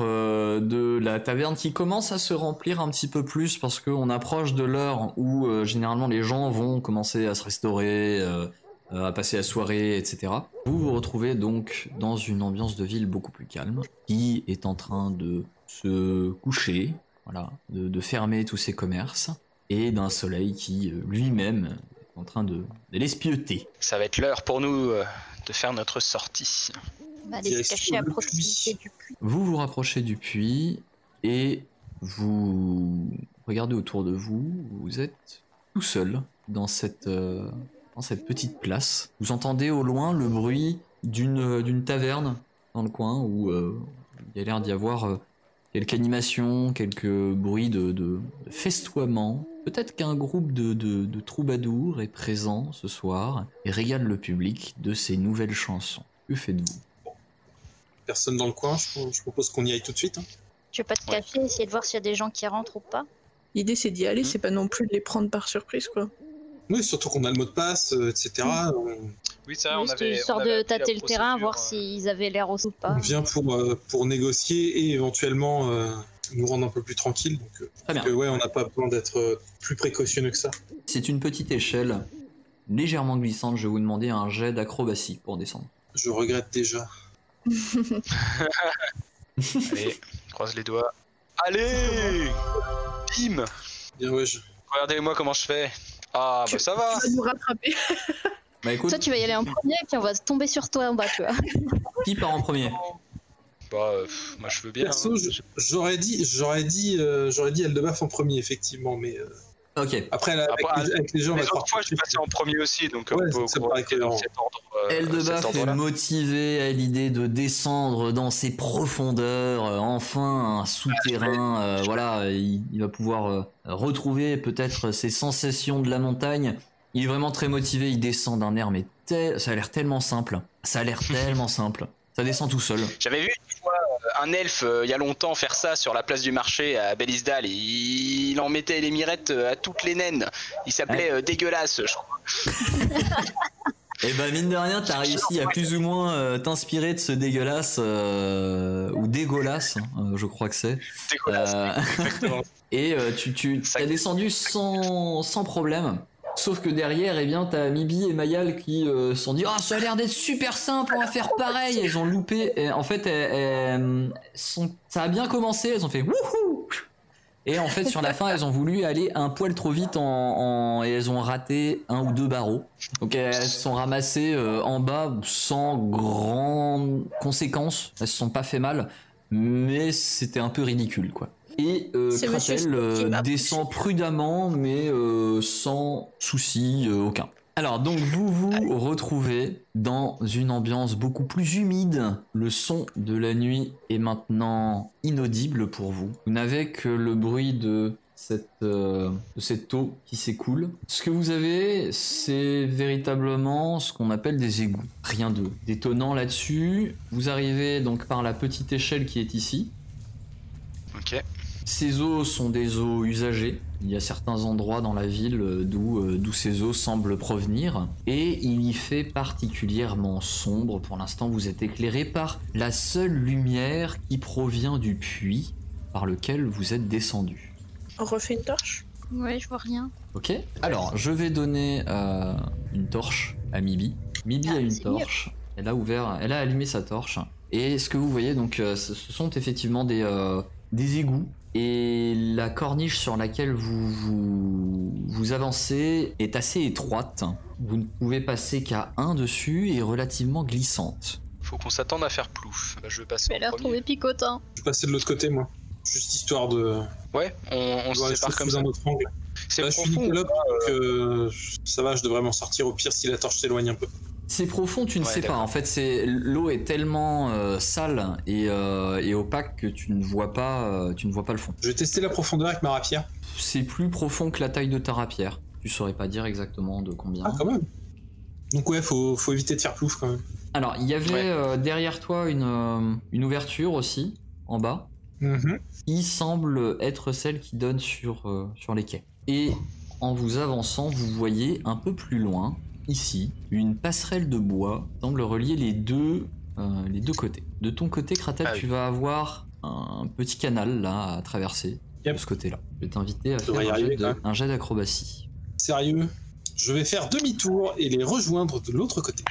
Euh, de la taverne qui commence à se remplir un petit peu plus parce qu'on approche de l'heure où euh, généralement les gens vont commencer à se restaurer, euh, à passer la soirée, etc. Vous vous retrouvez donc dans une ambiance de ville beaucoup plus calme qui est en train de se coucher, voilà, de, fermer tous ses commerces et d'un soleil qui lui-même est en train de, de. Ça va être l'heure pour nous de faire notre sortie. On va aller se Direction cacher à le proximité puits. du puits. Vous vous rapprochez du puits et vous regardez autour de vous. Vous êtes tout seul dans cette, euh, dans cette petite place. Vous entendez au loin le bruit d'une euh, d'une taverne dans le coin où euh, il y a l'air d'y avoir euh, quelques animations, quelques bruits de, de, de festoiement. Peut-être qu'un groupe de, de, de troubadours est présent ce soir et régale le public de ses nouvelles chansons. Que faites-vous? Personne dans le coin, je, je propose qu'on y aille tout de suite. hein. Tu veux pas te Ouais. cacher, essayer de voir s'il y a des gens qui rentrent ou pas? L'idée c'est d'y aller, Mhm. c'est pas non plus de les prendre par surprise quoi. Oui, surtout qu'on a le mot de passe, euh, etc. On, Oui, ça, Juste histoire de tâter le terrain, voir s'ils avaient l'air aussi ou pas. on vient pour, euh, pour négocier et éventuellement euh, nous rendre un peu plus tranquilles. Donc, euh, Très bien. parce que, ouais, on n'a pas besoin d'être euh, plus précautionneux que ça. C'est une petite échelle légèrement glissante. Je vais vous demander un jet d'acrobatie pour descendre. Je regrette déjà. Allez, croise les doigts. Allez Bim Bien, ouais, je... Regardez-moi comment je fais. Ah, bah ça va Tu vas nous rattraper. Bah écoute, Toi, tu vas y aller en premier, puis on va tomber sur toi en bas, tu vois. qui part en premier? Bah, euh, pff, moi je veux bien. Perso, hein. j'aurais dit, j'aurais dit, euh, j'aurais dit Eldebaf en premier, effectivement, mais euh, Ok. après, là, avec, Après, les, avec les gens, Les autres fois, je suis passé en premier aussi, donc Ouais, on peut ça dans cet ordre. euh, Eldebaf est motivé à l'idée de descendre dans ses profondeurs, euh, enfin un souterrain. euh, voilà, il, il va pouvoir euh, retrouver peut-être ses sensations de la montagne. Il est vraiment très motivé. Il descend d'un air, mais tel- ça a l'air tellement simple. Ça a l'air tellement simple. Ça descend tout seul. J'avais vu une fois euh, un elfe euh, il y a longtemps faire ça sur la place du marché à Belisdal. Il, il en mettait les mirettes euh, à toutes les naines. Il s'appelait euh, dégueulasse, je crois. Et bah mine de rien, t'as réussi à plus ou moins euh, t'inspirer de ce dégueulasse euh, ou dégueulasse, hein, euh, je crois que c'est. Dégueulasse. Euh, Exactement. et euh, tu tu t'as descendu sans sans problème. Sauf que derrière, eh bien, t'as Mibi et Mayal qui euh, sont dit, oh, ça a l'air d'être super simple, on va faire pareil. Elles ont loupé. Et en fait, ça a bien commencé. Elles ont fait wouhou. Et en fait, sur la fin, elles ont voulu aller un poil trop vite et elles ont raté un ou deux barreaux. Donc elles se sont ramassées euh, en bas sans grandes conséquences. Elles se sont pas fait mal, mais c'était un peu ridicule, quoi. Et euh, Kratel euh, descend prudemment, mais euh, sans souci euh, aucun. Alors donc vous vous retrouvez dans une ambiance beaucoup plus humide. Le son de la nuit est maintenant inaudible pour vous. Vous n'avez que le bruit de cette, euh, de cette eau qui s'écoule. Ce que vous avez, c'est véritablement ce qu'on appelle des égouts. Rien de d'étonnant là-dessus. Vous arrivez donc par la petite échelle qui est ici. Ok. Ces eaux sont des eaux usagées. Il y a certains endroits dans la ville euh, d'où euh, d'où ces eaux semblent provenir. Et il y fait particulièrement sombre. Pour l'instant, vous êtes éclairé par la seule lumière qui provient du puits par lequel vous êtes descendu. On refait une torche? Ouais, je vois rien. Ok Alors, je vais donner euh, une torche à Mibi. Mibi Ah, a une mieux. torche. Elle a ouvert, elle a allumé sa torche. Et ce que vous voyez, donc, euh, ce ce sont effectivement des, euh, des égouts. Et la corniche sur laquelle vous, vous vous avancez est assez étroite. Vous ne pouvez passer qu'à un dessus et relativement glissante. Faut qu'on s'attende à faire plouf. Bah, je vais passer Je vais retrouver picotant. Je vais passer de l'autre côté, moi. Juste histoire de. Ouais, on, on se je sépare suis comme sous ça. un autre angle. C'est Là, je suis profond. Nicolas, ou pas, donc euh, ça va, je devrais m'en sortir au pire si la torche s'éloigne un peu. C'est profond, tu ne Ouais, sais pas. En fait, c'est l'eau est tellement euh, sale et, euh, et opaque que tu ne vois pas, euh, tu ne vois pas le fond. Je vais tester la profondeur avec ma rapière. C'est plus profond que la taille de ta rapière. Tu saurais pas dire exactement de combien. Ah, quand même. Donc, ouais, faut, faut éviter de faire plouf quand même. Alors, il y avait Ouais. derrière toi une, une ouverture aussi, en bas, Mhm. qui semble être celle qui donne sur, sur les quais. Et en vous avançant, vous voyez un peu plus loin, ici, une passerelle de bois qui semble relier les deux, euh, les deux côtés. De ton côté, Kratel, Ah oui. tu vas avoir un petit canal là à traverser Yep. de ce côté-là. Je vais t'inviter à faire arriver, jet, de- un jet d'acrobatie. Sérieux? Je vais faire demi-tour et les rejoindre de l'autre côté.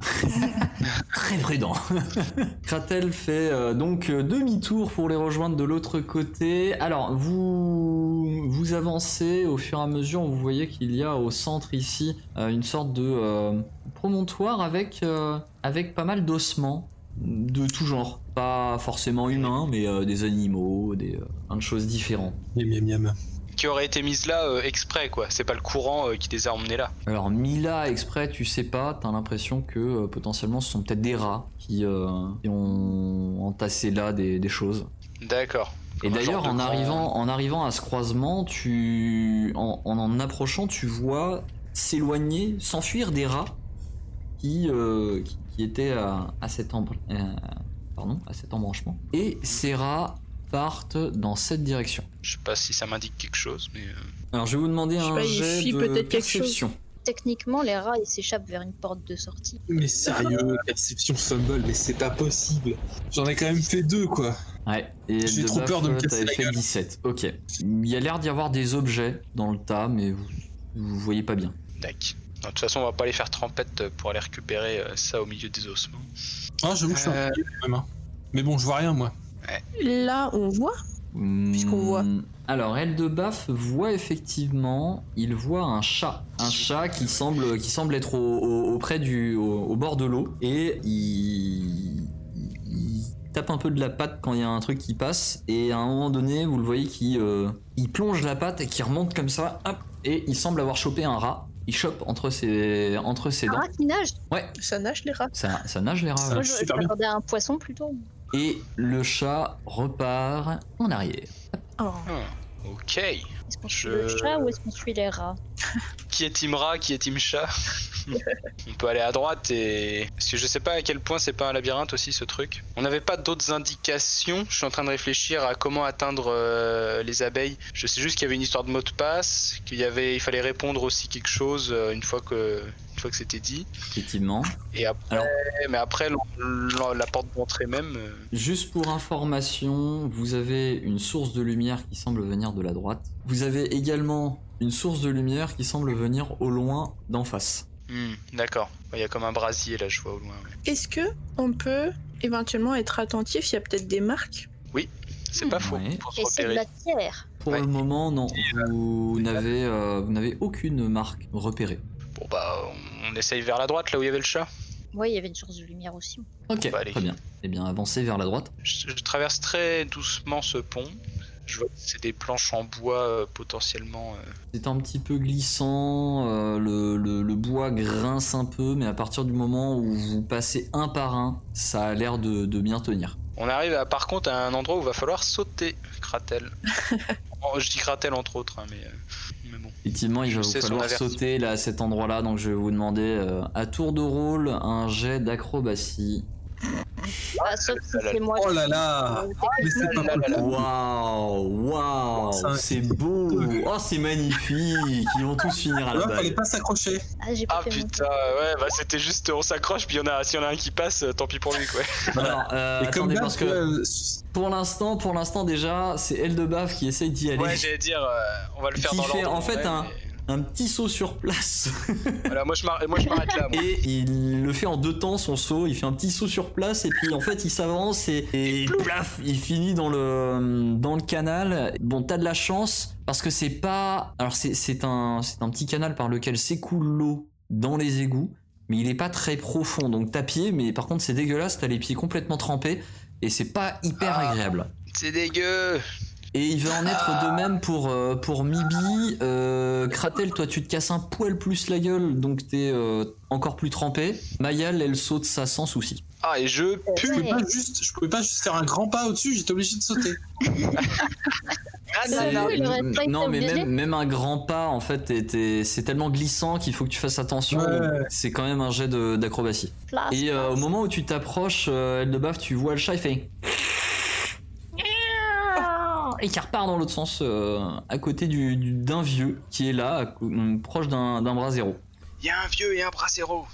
Très prudent. Kratel fait euh, donc euh, demi-tour pour les rejoindre de l'autre côté. Alors, vous, vous avancez au fur et à mesure, vous voyez qu'il y a au centre ici euh, une sorte de euh, promontoire avec, euh, avec pas mal d'ossements de tout genre. Pas forcément humains, mais euh, des animaux, des, euh, plein de choses différentes. Miam, miam, miam. Qui aurait été mise là euh, exprès, quoi. C'est pas le courant euh, qui les a emmenés là. Alors Mila exprès, tu sais pas, t'as l'impression que euh, potentiellement ce sont peut-être des rats qui, euh, qui ont entassé là des, des choses. D'accord. Et d'ailleurs, en arrivant, en arrivant à ce croisement, tu, en, en en approchant, tu vois s'éloigner, s'enfuir des rats qui, euh, qui, qui étaient à, à cet embr- euh, pardon, à cet embranchement. Et ces rats partent dans cette direction. Je sais pas si ça m'indique quelque chose, mais. euh, Alors, je vais vous demander Je sais un pas, il jet de peut-être quelque chose. perception. Techniquement, les rats, ils s'échappent vers une porte de sortie. Mais sérieux, perception fumble, mais c'est pas possible. J'en ai quand même fait deux, quoi. Ouais, et J'ai de trop baf, peur de me euh, casser la fait gueule. 17. Ok. Il y a l'air d'y avoir des objets dans le tas, mais vous, vous voyez pas bien. Tac. De toute façon, on va pas aller faire trempette pour aller récupérer euh, ça au milieu des ossements. Ah, j'avoue que je suis Euh. intrigué quand même. hein. Mais bon, je vois rien, moi. Là, on voit. Puisqu'on voit. Hmm, Alors, Eldebaf voit effectivement, il voit un chat. Un chat qui semble, qui semble être au, au- auprès du, au, au bord de l'eau. Et il tape un peu de la patte quand il y a un truc qui passe. Et à un moment donné, vous le voyez qui euh, il plonge la patte et qui remonte comme ça. Hop, et il semble avoir chopé un rat. Il chope entre ses, entre ses Un dents. rat qui nage? Ça nage les rats. Ça, ça nage les rats. Ça ouais. Moi, nage je, à un poisson plutôt. Et le chat repart en arrière. Oh. Ah, ok. Est-ce qu'on suit Je- le chat ou est-ce qu'on suit les rats? Qui est Team Rat, qui est Team Chat? On peut aller à droite et. Parce que je sais pas à quel point c'est pas un labyrinthe aussi ce truc. On n'avait pas d'autres indications. Je suis en train de réfléchir à comment atteindre euh, les abeilles. Je sais juste qu'il y avait une histoire de mot de passe, qu'il y avait, il fallait répondre aussi quelque chose euh, une fois que, une fois que c'était dit. Effectivement. Et après, Alors- mais après la porte d'entrée même. euh, Juste pour information, vous avez une source de lumière qui semble venir de la droite. Vous avez également une source de lumière qui semble venir au loin d'en face. Hmm, D'accord. Il y a comme un brasier là, je vois au loin. ouais. Est-ce que on peut éventuellement être attentif? Il y a peut-être des marques. C'est pas faux. Ouais. Pour se Et c'est de la terre. Pour Ouais. le moment, non. Vous n'avez euh, vous n'avez aucune marque repérée. Bon bah, on essaye vers la droite là où il y avait le chat. Ouais, il y avait une source de lumière aussi. Ok, Bah, allez. très bien. Eh bien, avancez vers la droite. Je, je traverse très doucement ce pont. Je vois que c'est des planches en bois euh, potentiellement. euh, C'est un petit peu glissant, euh, le, le- le bois grince un peu, mais à partir du moment où vous passez un par un, ça a l'air de, de bien tenir. On arrive à, par contre à un endroit où il va falloir sauter, Kratel. Oh, je dis Kratel entre autres, hein, mais, euh, mais bon. Effectivement, il Je va vous sais son falloir sauter là à cet endroit-là, donc je vais vous demander euh, à tour de rôle un jet d'acrobatie. Ah, sauf si là. c'est moi. Oh là là Mais c'est pas. Waouh, waouh, c'est beau, oh c'est magnifique, ils vont tous finir à la Ouais, fallait balle. pas s'accrocher. Ah, j'ai pas Ah putain, ouais, bah c'était juste on s'accroche, puis il y en a, s'il y en a un qui passe, euh, tant pis pour lui quoi. Alors, euh, attendez parce que euh, pour l'instant, pour l'instant déjà, c'est Eldebaf qui essaye d'y aller. Ouais, j'allais dire, euh, on va le faire Qui dans fait, l'ordre. en fait, un- mais- Un petit saut sur place. Voilà, moi je m'arrête là. moi. Et il le fait en deux temps son saut, il fait un petit saut sur place et puis en fait il s'avance et, et plaf, il finit dans le, dans le canal. Bon t'as de la chance parce que c'est pas... Alors c'est c'est un, c'est un petit canal par lequel s'écoule l'eau dans les égouts mais il est pas très profond donc t'as pied mais par contre c'est dégueulasse, t'as les pieds complètement trempés et c'est pas hyper Ah. agréable. C'est dégueu. Et il va en être de même pour, euh, pour Mibi. Euh, Kratel, toi tu te casses un poil plus la gueule, donc t'es euh, encore plus trempé. Mayal, elle saute ça sans souci. Ah, et je Je pouvais pas juste, je pouvais pas juste faire un grand pas au-dessus, j'étais obligé de sauter. Ah, Bah C'est- non, non, mais obligé. même, même un grand pas, en fait, c'est tellement glissant qu'il faut que tu fasses attention. Ouais. C'est quand même un jet de- d'acrobatie. Et euh, au moment où tu t'approches, euh, Eldebaf, tu vois le chat, il fait. Et qui repart dans l'autre sens, euh, à côté du- du- d'un vieux qui est là, à proche d'un d'un bras zéro. Il y a un vieux et un bras zéro.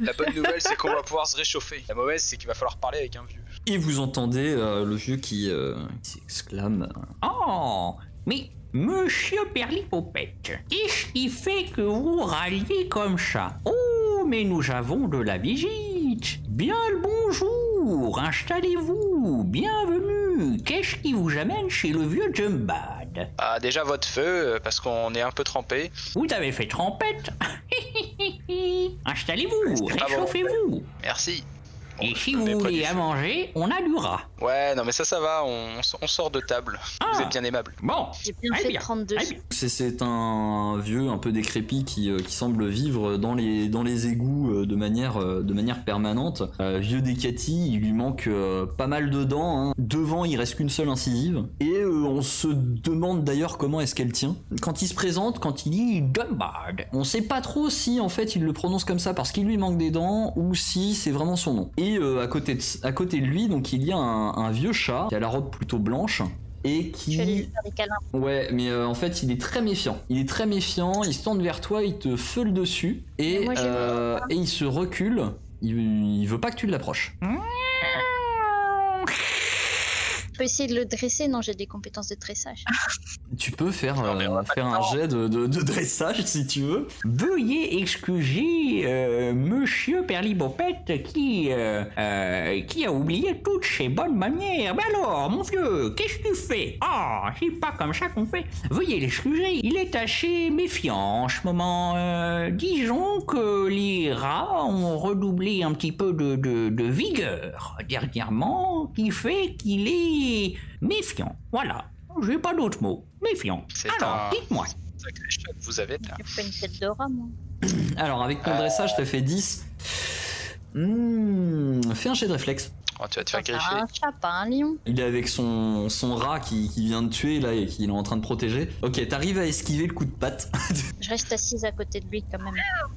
La bonne nouvelle, c'est qu'on va pouvoir se réchauffer. La mauvaise, c'est qu'il va falloir parler avec un vieux. Et vous entendez euh, le vieux qui euh, s'exclame Oh, mais monsieur Perlipopette, qu'est-ce qui fait que vous râliez comme ça? Oh, mais nous avons de la visite. Bien le bonjour, installez-vous, bienvenue. Qu'est-ce qui vous amène chez le vieux Jumbad? Ah, déjà votre feu, euh, parce qu'on est un peu trempé. Vous avez fait trempette Installez-vous, bon. réchauffez-vous. Merci. Bon, Et si vous voulez à manger, on a du rat. Ouais, non, mais ça, ça va, on, on sort de table. Vous Ah. êtes bien aimable. Bon, J'ai bien fait bien, de prendre très dessus. bien. C'est- C'est un vieux un peu décrépit qui, euh, qui semble vivre dans les, dans les égouts euh, de manière, euh, de manière permanente. Euh, vieux Decati, il lui manque euh, pas mal de dents. hein. Devant, il reste qu'une seule incisive. Et euh, on se demande d'ailleurs comment est-ce qu'elle tient. Quand il se présente, quand il dit Dumbard, on sait pas trop si en fait il le prononce comme ça parce qu'il lui manque des dents ou si c'est vraiment son nom. Et euh, à, côté de, à côté de lui, donc il y a un, un vieux chat qui a la robe plutôt blanche et qui Je vais aller lui faire des câlins. Ouais, mais euh, en fait, il est très méfiant. Il est très méfiant, il se tourne vers toi, il te feule dessus, et, Mais moi, j'ai euh, et il se recule. Il, il veut pas que tu l'approches. Je peux essayer de le dresser. Non, j'ai des compétences de dressage. Tu peux faire, euh, faire un jet de, de- de dressage si tu veux. Veuillez excuser euh, Monsieur Perlibopette qui, euh, euh, qui a oublié toutes ses bonnes manières. Mais alors, mon vieux, qu'est-ce que tu fais? Ah, c'est pas comme ça qu'on fait. Veuillez l'excuser, il est assez méfiant en ce moment. Euh, disons que les rats ont redoublé un petit peu de, de, de vigueur dernièrement, qui fait qu'il est méfiant. Voilà, j'ai pas d'autre mot. Méfiant. C'est Alors, un- dites-moi. Vous avez là. Une tête de rat, moi. Alors, avec ton dressage, t'as fait 10. Hmm, fais un jet de réflexe. Oh, tu vas te faire griffer. un chat, pas un lion. Il est avec son, son rat qui, qui vient de tuer là et qu'il est en train de protéger. Ok, t'arrives à esquiver le coup de patte. Je reste assise à côté de lui quand même.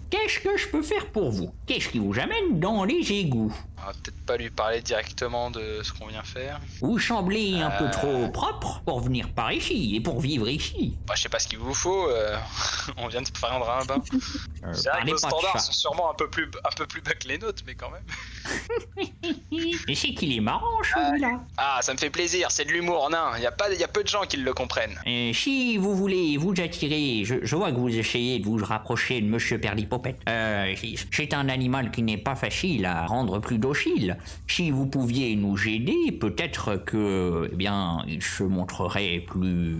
Qu'est-ce que je peux faire pour vous? Qu'est-ce qui vous amène dans les égouts? On va peut-être pas lui parler directement de ce qu'on vient faire. Vous semblez un peu Euh. trop propre pour venir par ici et pour vivre ici. Bah, je sais pas ce qu'il vous faut. euh, on vient de prendre un bain. Euh, C'est vrai que nos standards sont sûrement un peu plus un peu plus bas que les nôtres, mais quand même. C'est qu'il est marrant celui-là. Ah, ça me fait plaisir. C'est de l'humour nain. Il y a pas, il y a peu de gens qui le comprennent. Si vous voulez vous attirer, je, je vois que vous essayez de vous rapprocher de Monsieur Perlipopette. Euh, c'est un animal qui n'est pas facile à rendre plus docile. Si vous pouviez nous aider, peut-être que, eh bien, il se montrerait plus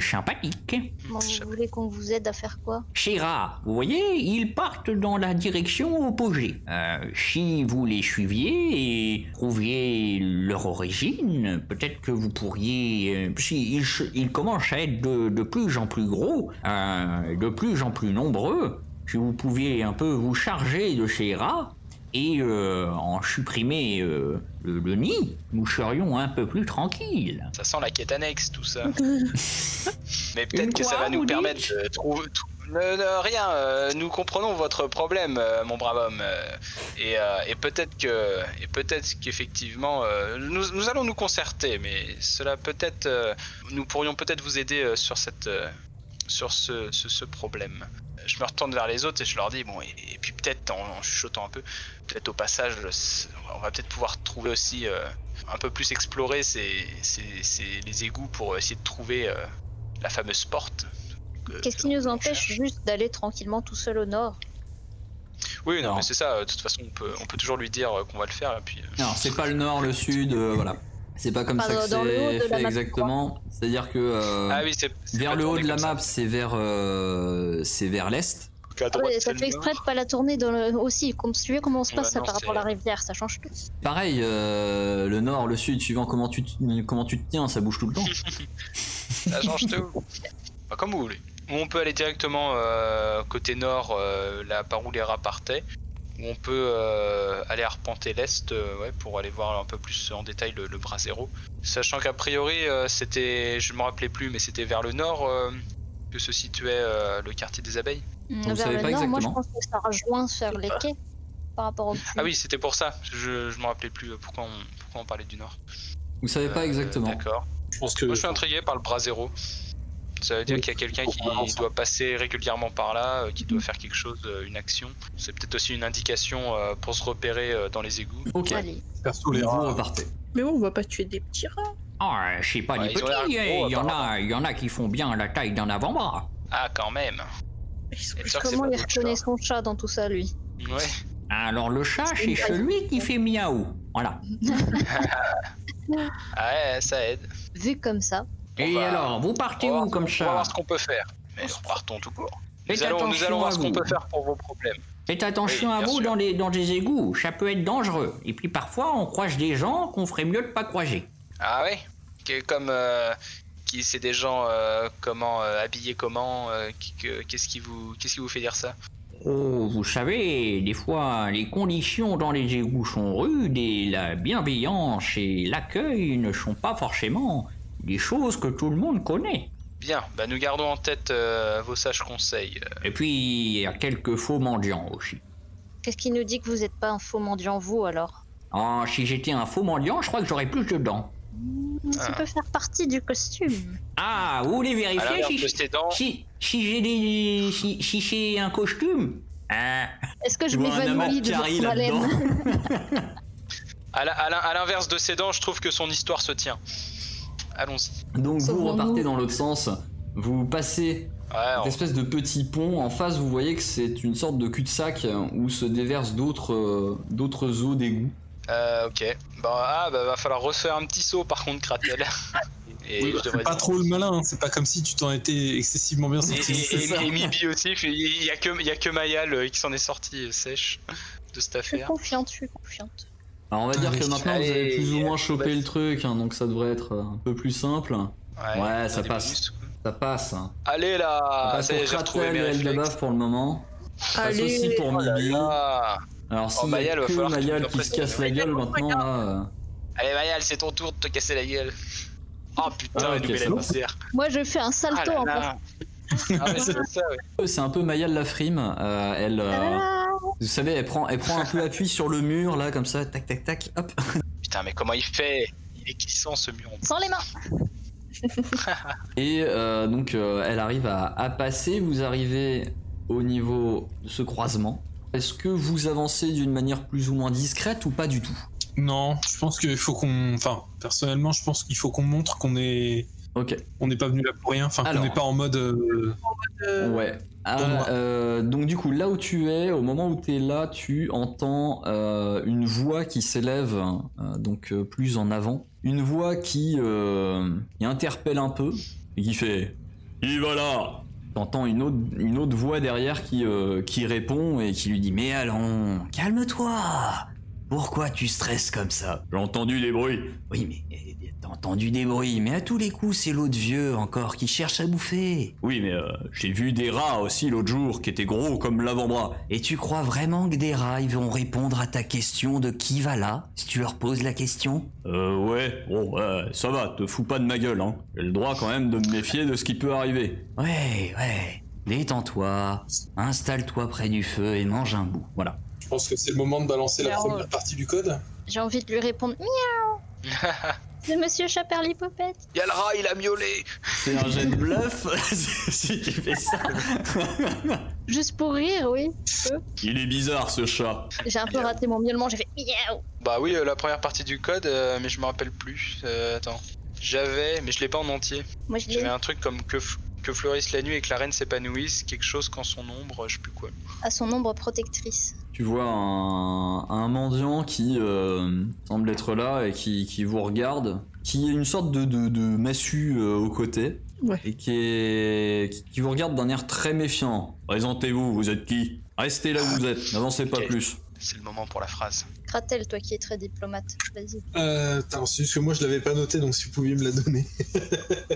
sympathique. Bon, vous voulez qu'on vous aide à faire quoi? Rats, vous voyez, ils partent dans la direction opposée. Euh, si vous les suiviez et trouviez leur origine, peut-être que vous pourriez... euh, si ils, commencent à être de, de plus en plus gros, euh, de plus en plus nombreux, si vous pouviez un peu vous charger de ces rats et euh, en supprimer euh, le, le nid, nous serions un peu plus tranquilles. Ça sent la quête annexe, tout ça. Mais peut-être que ça va nous permettre de rien, euh, nous comprenons votre problème, euh, mon brave homme, euh, et, peut-être que, et peut-être qu'effectivement, nous, nous allons nous concerter, mais cela peut-être, nous pourrions peut-être vous aider sur cette, sur ce, ce, problème. Je me retourne vers les autres et je leur dis bon et, puis peut-être en, en chuchotant un peu, peut-être au passage, on va peut-être pouvoir trouver aussi un peu plus explorer ces, ces- ces- les égouts pour essayer de trouver la fameuse porte. Que- Qu'est-ce que qui nous empêche juste d'aller tranquillement tout seul au nord Oui, non, Non. mais c'est ça. De toute façon, on peut, on peut toujours lui dire euh, qu'on va le faire et puis. euh, Non, c'est pas le nord, le sud, euh, voilà. C'est pas comme ça que c'est fait map, exactement. C'est-à-dire que euh, Ah oui, vers le haut de la map, c'est vers, euh, c'est vers l'est. Ah ouais, ça fait exprès de pas la tourner dans le... aussi. Comme tu veux, comment on se passe Ouais, ça par rapport à la rivière, ça change tout. Pareil, euh, le nord, le sud, suivant comment tu, te- comment tu te tiens, ça bouge tout le temps. Ça change tout. Bah, comme vous voulez. Ou on peut aller directement euh, côté nord, euh, là par où les rats partaient. Ou on peut euh, aller arpenter l'est euh, ouais, pour aller voir un peu plus en détail le, le bras zéro. Sachant qu'a priori, euh, c'était, je me rappelais plus, mais c'était vers le nord euh, que se situait euh, le quartier des abeilles. Vous Vers le pas nord, moi je pense que ça rejoint sur les quais par rapport au Ah oui, c'était pour ça. Je, je me rappelais plus pourquoi on, pourquoi on parlait du nord. Vous savez pas exactement. D'accord. Je pense que. Moi, je suis intrigué par le bras zéro. Ça veut dire Oui. qu'il y a quelqu'un qui ça. doit passer régulièrement par là, euh, qui doit faire quelque chose, euh, une action. C'est peut-être aussi une indication euh, pour se repérer euh, dans les égouts. Ok, Allez. Perso, les rats. repartez. Mais bon, on va pas tuer des petits rats. Ah, je sais pas Ouais, des petits, hein, il y en a, y en a qui font bien la taille d'un avant-bras. Ah, quand même. Ils Comment il reconnaît son chat dans tout ça, lui Ouais. Alors le chat, C'est celui qui fait miaou. Voilà. Ah ouais, ça aide. Vu comme ça. Et va- alors, vous partez où comme on va ça voir ce qu'on peut faire. Mais partons tout court. Faites Nous allons, nous attention allons voir à ce qu'on vous. peut faire pour vos problèmes. Faites attention Oui, à vous sûr. dans les, dans des égouts, ça peut être dangereux. Et puis parfois, on croise des gens qu'on ferait mieux de pas croiser. Ah ouais? Que- Comme. euh, qui c'est des gens euh, comment euh, habillés comment qu'est-ce qui vous qu'est-ce qui vous fait dire ça? Oh, vous savez, des fois, les conditions dans les égouts sont rudes et la bienveillance et l'accueil ne sont pas forcément des choses que tout le monde connaît. Bien, bah nous gardons en tête euh, vos sages conseils. Et puis, il y a quelques faux mendiants aussi. Qu'est-ce qui nous dit que vous n'êtes pas un faux mendiant, vous, alors? Ah, si j'étais un faux mendiant, je crois que j'aurais plus de dents. Ça Ah. peut faire partie du costume. Ah, vous voulez vérifier si, j'ai des. Si, si j'ai un costume? Ah, Est-ce que je m'évanouis de votre haleine à l'inverse de ses dents, je trouve que son histoire se tient. Allons-y. Donc vous repartez dans l'autre sens. Vous passez Ouais, cette espèce de petit pont. En face, vous voyez que c'est une sorte de cul-de-sac où se déversent d'autres euh, d'autres eaux d'égout. euh, ok. Bah, ah, bah va falloir refaire un petit saut par contre, Kratel. Et Oui, bah, je pas trop le malin, hein. c'est pas comme si tu t'en étais excessivement bien sorti. et, et- et Mibi aussi, il y a que, il y a que Mayal qui s'en est sorti sèche de cette Je suis affaire. confiante, je suis confiante. Alors on va dire que Allez. maintenant vous avez Allez, plus ou moins allez, chopé le truc, hein, donc ça devrait être euh, un peu plus simple. Ouais, ça passe. Ça passe. hein. Allez Ça là, passe ça est, pour Kratel et. Eldebaf pour le moment. Ça passe Allez. aussi pour Oh Mibi. Alors s'il y Mayal, va falloir Mayal qui se casse la gueule maintenant là. euh, Allez Mayal, c'est ton tour de te casser la gueule. Oh putain, Ah, il nous met la. Moi, je fais un Ah salto là en là. Ah ouais, c'est un peu Mayal la frime. euh, elle, euh, Ah, vous savez, elle prend, elle prend un peu appui sur le mur là, comme ça, tac tac tac, hop. Putain, mais comment il fait? Il est glissant ce mur? Sans les mains Et euh, donc euh, elle arrive à, à passer. Vous arrivez au niveau de ce croisement. Est-ce que vous avancez d'une manière plus ou moins discrète ou pas du tout? Non, je pense qu'il faut qu'on. Enfin, personnellement, je pense qu'il faut qu'on montre qu'on est. Ok. On n'est pas venu là pour rien. Enfin, qu'on Alors. n'est pas en mode. euh, Ouais. Ah, euh, donc du coup, là où tu es, au moment où tu es là, tu entends euh, une voix qui s'élève, donc plus en avant. Une voix qui, qui interpelle un peu et qui fait « Il va là !» T'entends une autre, une autre voix derrière qui, qui répond et qui lui dit « Mais allons, calme-toi Pourquoi tu stresses comme ça ?» J'ai entendu des bruits. Oui, mais euh, t'as entendu des bruits, mais à tous les coups, c'est l'autre vieux encore qui cherche à bouffer. Oui, mais euh, j'ai vu des rats aussi l'autre jour qui étaient gros comme l'avant-bras. Et tu crois vraiment que des rats, ils vont répondre à ta question de qui va là si tu leur poses la question? Euh, ouais, bon, euh, ça va, te fous pas de ma gueule, hein. J'ai le droit quand même de me méfier de ce qui peut arriver. Ouais, ouais. Détends-toi, installe-toi près du feu et mange un bout. Voilà. Je pense que c'est le moment de balancer la première partie du code. J'ai envie de lui répondre Miaou C'est monsieur Chaperlipopette Y'a le rat, il a miaulé. C'est un jet de bluff si tu fais ça. Juste pour rire, oui. Il est bizarre ce chat. J'ai un peu raté mon miaulement, j'ai fait Miaou Bah oui, euh, la première partie du code, euh, mais je me rappelle plus. Euh, attends. J'avais, mais je l'ai pas en entier. Moi, je J'avais un truc comme que, que fleurisse la nuit et que la reine s'épanouisse, quelque chose qu'en son ombre, je sais plus quoi. à son ombre protectrice. Tu vois un, un mendiant qui euh, semble être là et qui, qui vous regarde, qui a une sorte de, de, de massue euh, au côté. Ouais. et qui, est... qui- qui vous regarde d'un air très méfiant. Présentez-vous, vous êtes qui? Restez là où vous êtes, n'avancez pas plus. C'est le moment pour la phrase. Kratel, toi qui es très diplomate, vas-y. Euh, c'est juste que moi je l'avais pas noté, donc si vous pouviez me la donner.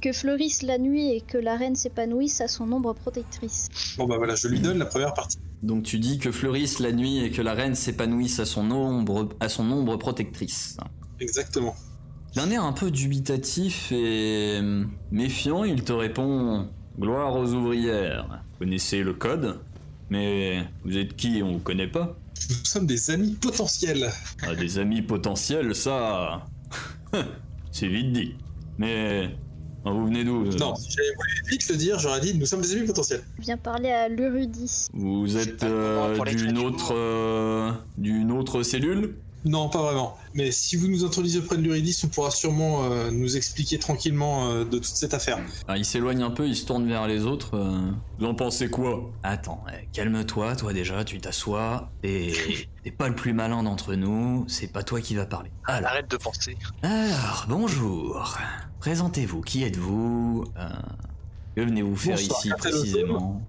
Que fleurisse la nuit et que la reine s'épanouisse à son ombre protectrice. Bon bah voilà, je lui donne la première partie. Donc tu dis que fleurisse la nuit et que la reine s'épanouisse à son ombre, à son ombre protectrice. Exactement. D'un air un peu dubitatif et méfiant, il te répond Gloire aux ouvrières. Vous connaissez le code Mais vous êtes qui On vous connaît pas? Nous sommes des amis potentiels. Ah, Des amis potentiels, ça. C'est vite dit. Mais. Vous venez d'où Non, si j'avais voulu vite le dire, j'aurais dit nous sommes des amis potentiels. Viens parler à l'Urudis. Vous êtes euh, d'une autre. euh, d'une autre cellule? Non, pas vraiment. Mais si vous nous introduisez auprès de l'Uridis, on pourra sûrement euh, nous expliquer tranquillement euh, de toute cette affaire. Ah, il s'éloigne un peu, il se tourne vers les autres. euh, Vous en pensez quoi? Attends, calme-toi, toi déjà, tu t'assois. T'es t'es pas le plus malin d'entre nous, c'est pas toi qui va parler. Alors, Arrête de penser. alors bonjour. Présentez-vous, qui êtes-vous Euh, Que venez-vous faire Bonsoir, ici précisément?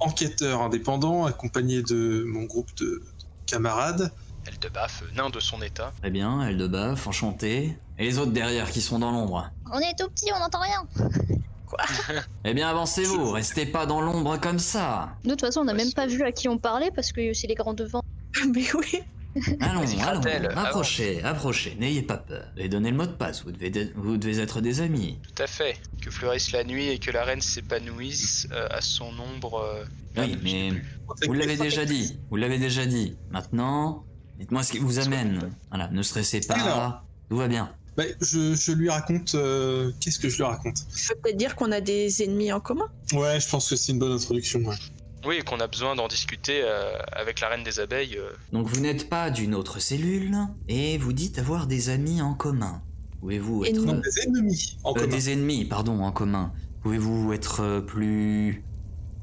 Enquêteur indépendant, accompagné de mon groupe de camarades. Elle te baffe, nain de son état. Très bien, elle de baf, enchanté. Et les autres derrière qui sont dans l'ombre On est tout petit, on n'entend rien. Eh bien avancez-vous, restez pas dans l'ombre comme ça. Nous, de toute façon, on n'a même pas vu à qui on parlait parce que c'est les grands devants. Mais oui. Allons, allons, approchez, approchez, n'ayez pas peur. Et donnez le mot de passe, vous devez, vous devez être des amis. Tout à fait. Que fleurisse la nuit et que la reine s'épanouisse euh, à son ombre. euh, Oui, mais vous l'avez déjà dit, vous l'avez déjà dit. Maintenant, dites-moi ce qui vous amène. Voilà, ne stressez pas, Alors. tout va bien. Bah, je, je lui raconte. euh, Qu'est-ce que je lui raconte Je peux peut-être dire qu'on a des ennemis en commun. Ouais, je pense que c'est une bonne introduction. ouais. Oui, qu'on a besoin d'en discuter euh, avec la reine des abeilles. euh. Donc vous n'êtes pas d'une autre cellule, et vous dites avoir des amis en commun. Pouvez-vous être... Non, des ennemis en Euh, commun. des ennemis, pardon, en commun. Pouvez-vous être plus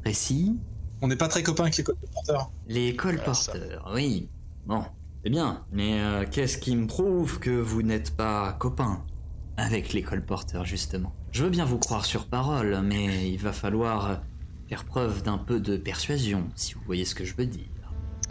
précis? On n'est pas très copains avec les colporteurs. Les colporteurs, oui. Bon, c'est bien. Mais euh, qu'est-ce qui me prouve que vous n'êtes pas copain avec les colporteurs, justement? Je veux bien vous croire sur parole, mais il va falloir faire preuve d'un peu de persuasion, si vous voyez ce que je veux dire.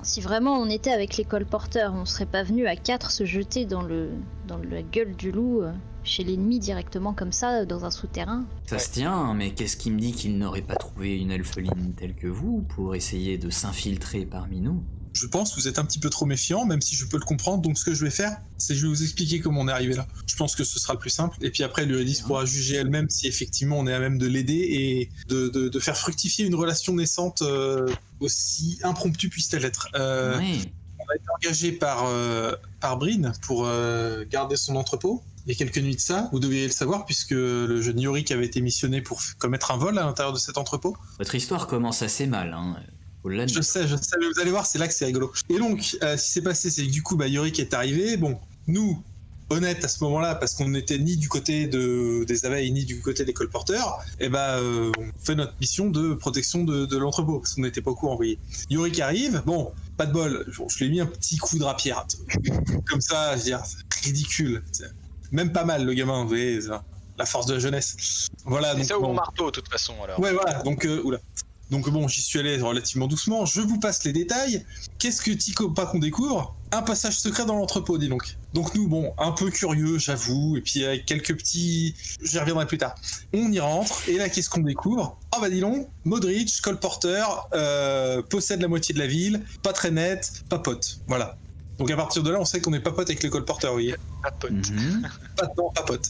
Si vraiment on était avec les colporteurs, on serait pas venu à quatre se jeter dans le dans la gueule du loup euh, chez l'ennemi directement comme ça dans un souterrain. Ça se tient, mais qu'est-ce qui me dit qu'il n'aurait pas trouvé une elfeline telle que vous pour essayer de s'infiltrer parmi nous? Je pense que vous êtes un petit peu trop méfiant, même si je peux le comprendre. Donc, ce que je vais faire, c'est que je vais vous expliquer comment on est arrivé là. Je pense que ce sera le plus simple. Et puis après, l'Uridis pourra juger elle-même si effectivement on est à même de l'aider et de, de- de faire fructifier une relation naissante euh, aussi impromptue puisse-t-elle être. Euh, Oui. On a été engagé par, euh, par Brin pour euh, garder son entrepôt. Il y a quelques nuits de ça, vous deviez le savoir, puisque le jeune Yorick avait été missionné pour commettre un vol à l'intérieur de cet entrepôt. Votre histoire commence assez mal, hein. Je sais, je sais, mais vous allez voir, c'est là que c'est rigolo. Et donc, euh, ce qui s'est passé, c'est que du coup, bah, Yorick est arrivé. Bon, nous, honnêtes à ce moment-là, parce qu'on n'était ni du côté de, des abeilles, ni du côté des colporteurs, et bah, euh, on fait notre mission de protection de, de l'entrepôt, parce qu'on n'était pas au courant, vous voyez. Yorick arrive, bon, pas de bol, je, je lui ai mis un petit coup de rapière. Comme ça, je veux dire, c'est ridicule. Même pas mal, le gamin, vous voyez, la force de la jeunesse. Voilà, C'est donc, ça ou bon. mon marteau, de toute façon, alors. Ouais, voilà. Donc, euh, oula. Donc bon, j'y suis allé relativement doucement. Je vous passe les détails. Qu'est-ce que Tico pas qu'on découvre? Un passage secret dans l'entrepôt, dis donc. Donc nous, bon, un peu curieux, j'avoue, et puis avec quelques petits... J'y reviendrai plus tard. On y rentre, et là, qu'est-ce qu'on découvre? Ah bah dis donc, Modric, colporteur, euh, possède la moitié de la ville, pas très net, pas pote. Voilà. Donc à partir de là, on sait qu'on est pas pote avec les colporteurs, vous voyez Pas pote. Mhm. pas non, pas pote.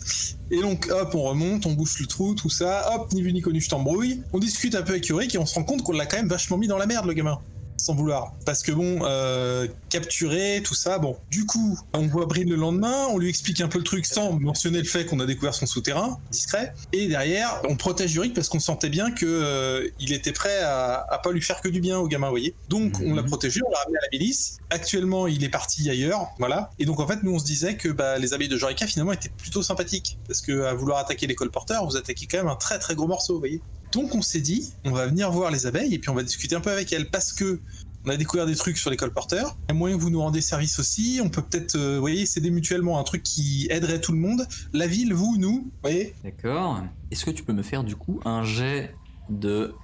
Et donc, hop, on remonte, on bouche le trou, tout ça, hop, ni vu ni connu, je t'embrouille. On discute un peu avec Yorick et on se rend compte qu'on l'a quand même vachement mis dans la merde, le gamin. Sans vouloir. Parce que bon, euh, capturé, tout ça, bon. Du coup, on voit Brin le lendemain, on lui explique un peu le truc sans mentionner le fait qu'on a découvert son souterrain, discret. Et derrière, on protège Yorick parce qu'on sentait bien que euh, il était prêt à, à pas lui faire que du bien au gamin, vous voyez. Donc, on l'a Mhm. protégé, on l'a ramené à la milice. Actuellement, il est parti ailleurs, voilà. Et donc, en fait, nous, on se disait que bah, les abeilles de Jorica, finalement, étaient plutôt sympathiques. Parce que à vouloir attaquer les colporteurs, vous attaquez quand même un très très gros morceau, vous voyez. Donc, on s'est dit, on va venir voir les abeilles et puis on va discuter un peu avec elles. Parce que on a découvert des trucs sur les colporteurs. Il y a moyen que vous nous rendez service aussi. On peut peut-être, euh, vous voyez, s'aider mutuellement. Un truc qui aiderait tout le monde. La ville, vous, nous, vous voyez D'accord. Est-ce que tu peux me faire du coup un jet de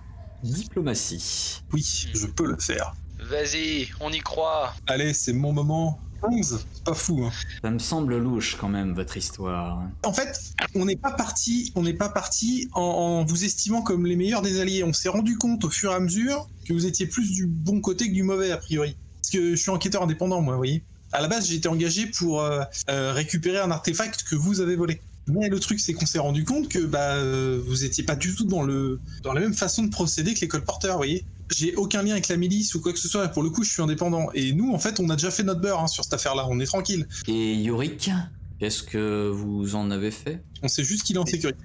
diplomatie? Oui, je peux le faire. Vas-y, on y croit. Allez, c'est mon moment. 11, c'est pas fou. Hein. Ça me semble louche quand même votre histoire. En fait, on n'est pas parti, on n'est pas parti en, en vous estimant comme les meilleurs des alliés. On s'est rendu compte au fur et à mesure que vous étiez plus du bon côté que du mauvais a priori. Parce que je suis enquêteur indépendant, moi, vous voyez. À la base, j'ai été engagé pour euh, euh, récupérer un artefact que vous avez volé. Mais le truc, c'est qu'on s'est rendu compte que bah, euh, vous étiez pas du tout dans le dans la même façon de procéder que les colporteurs, vous voyez. J'ai aucun lien avec la milice ou quoi que ce soit. Pour le coup, je suis indépendant. Et nous, en fait, on a déjà fait notre beurre hein, sur cette affaire-là. On est tranquille. Et Yorick, qu'est-ce que vous en avez fait? On sait juste qu'il est en sécurité.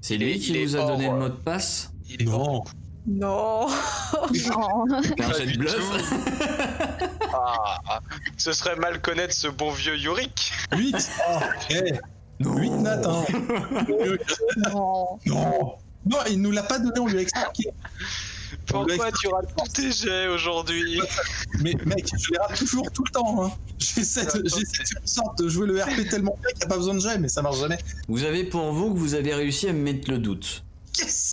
C'est Il lui est- qui il est vous a donné le mot de passe? Il est Non. Non. Non. Un Pas jet de bluff Ah, ce serait mal connaître ce bon vieux Yorick. 8 oh, eh, 8 Nat, hein. non. Non Non, il nous l'a pas donné, on lui a expliqué. Pourquoi tu rates tous tes jets aujourd'hui Mais mec, je les rate toujours tout le temps. Hein. J'essaie de, sorte de jouer le RP tellement bien qu'il n'y a pas besoin de jet, mais ça marche jamais. Vous avez pour vous que vous avez réussi à me mettre le doute. Yes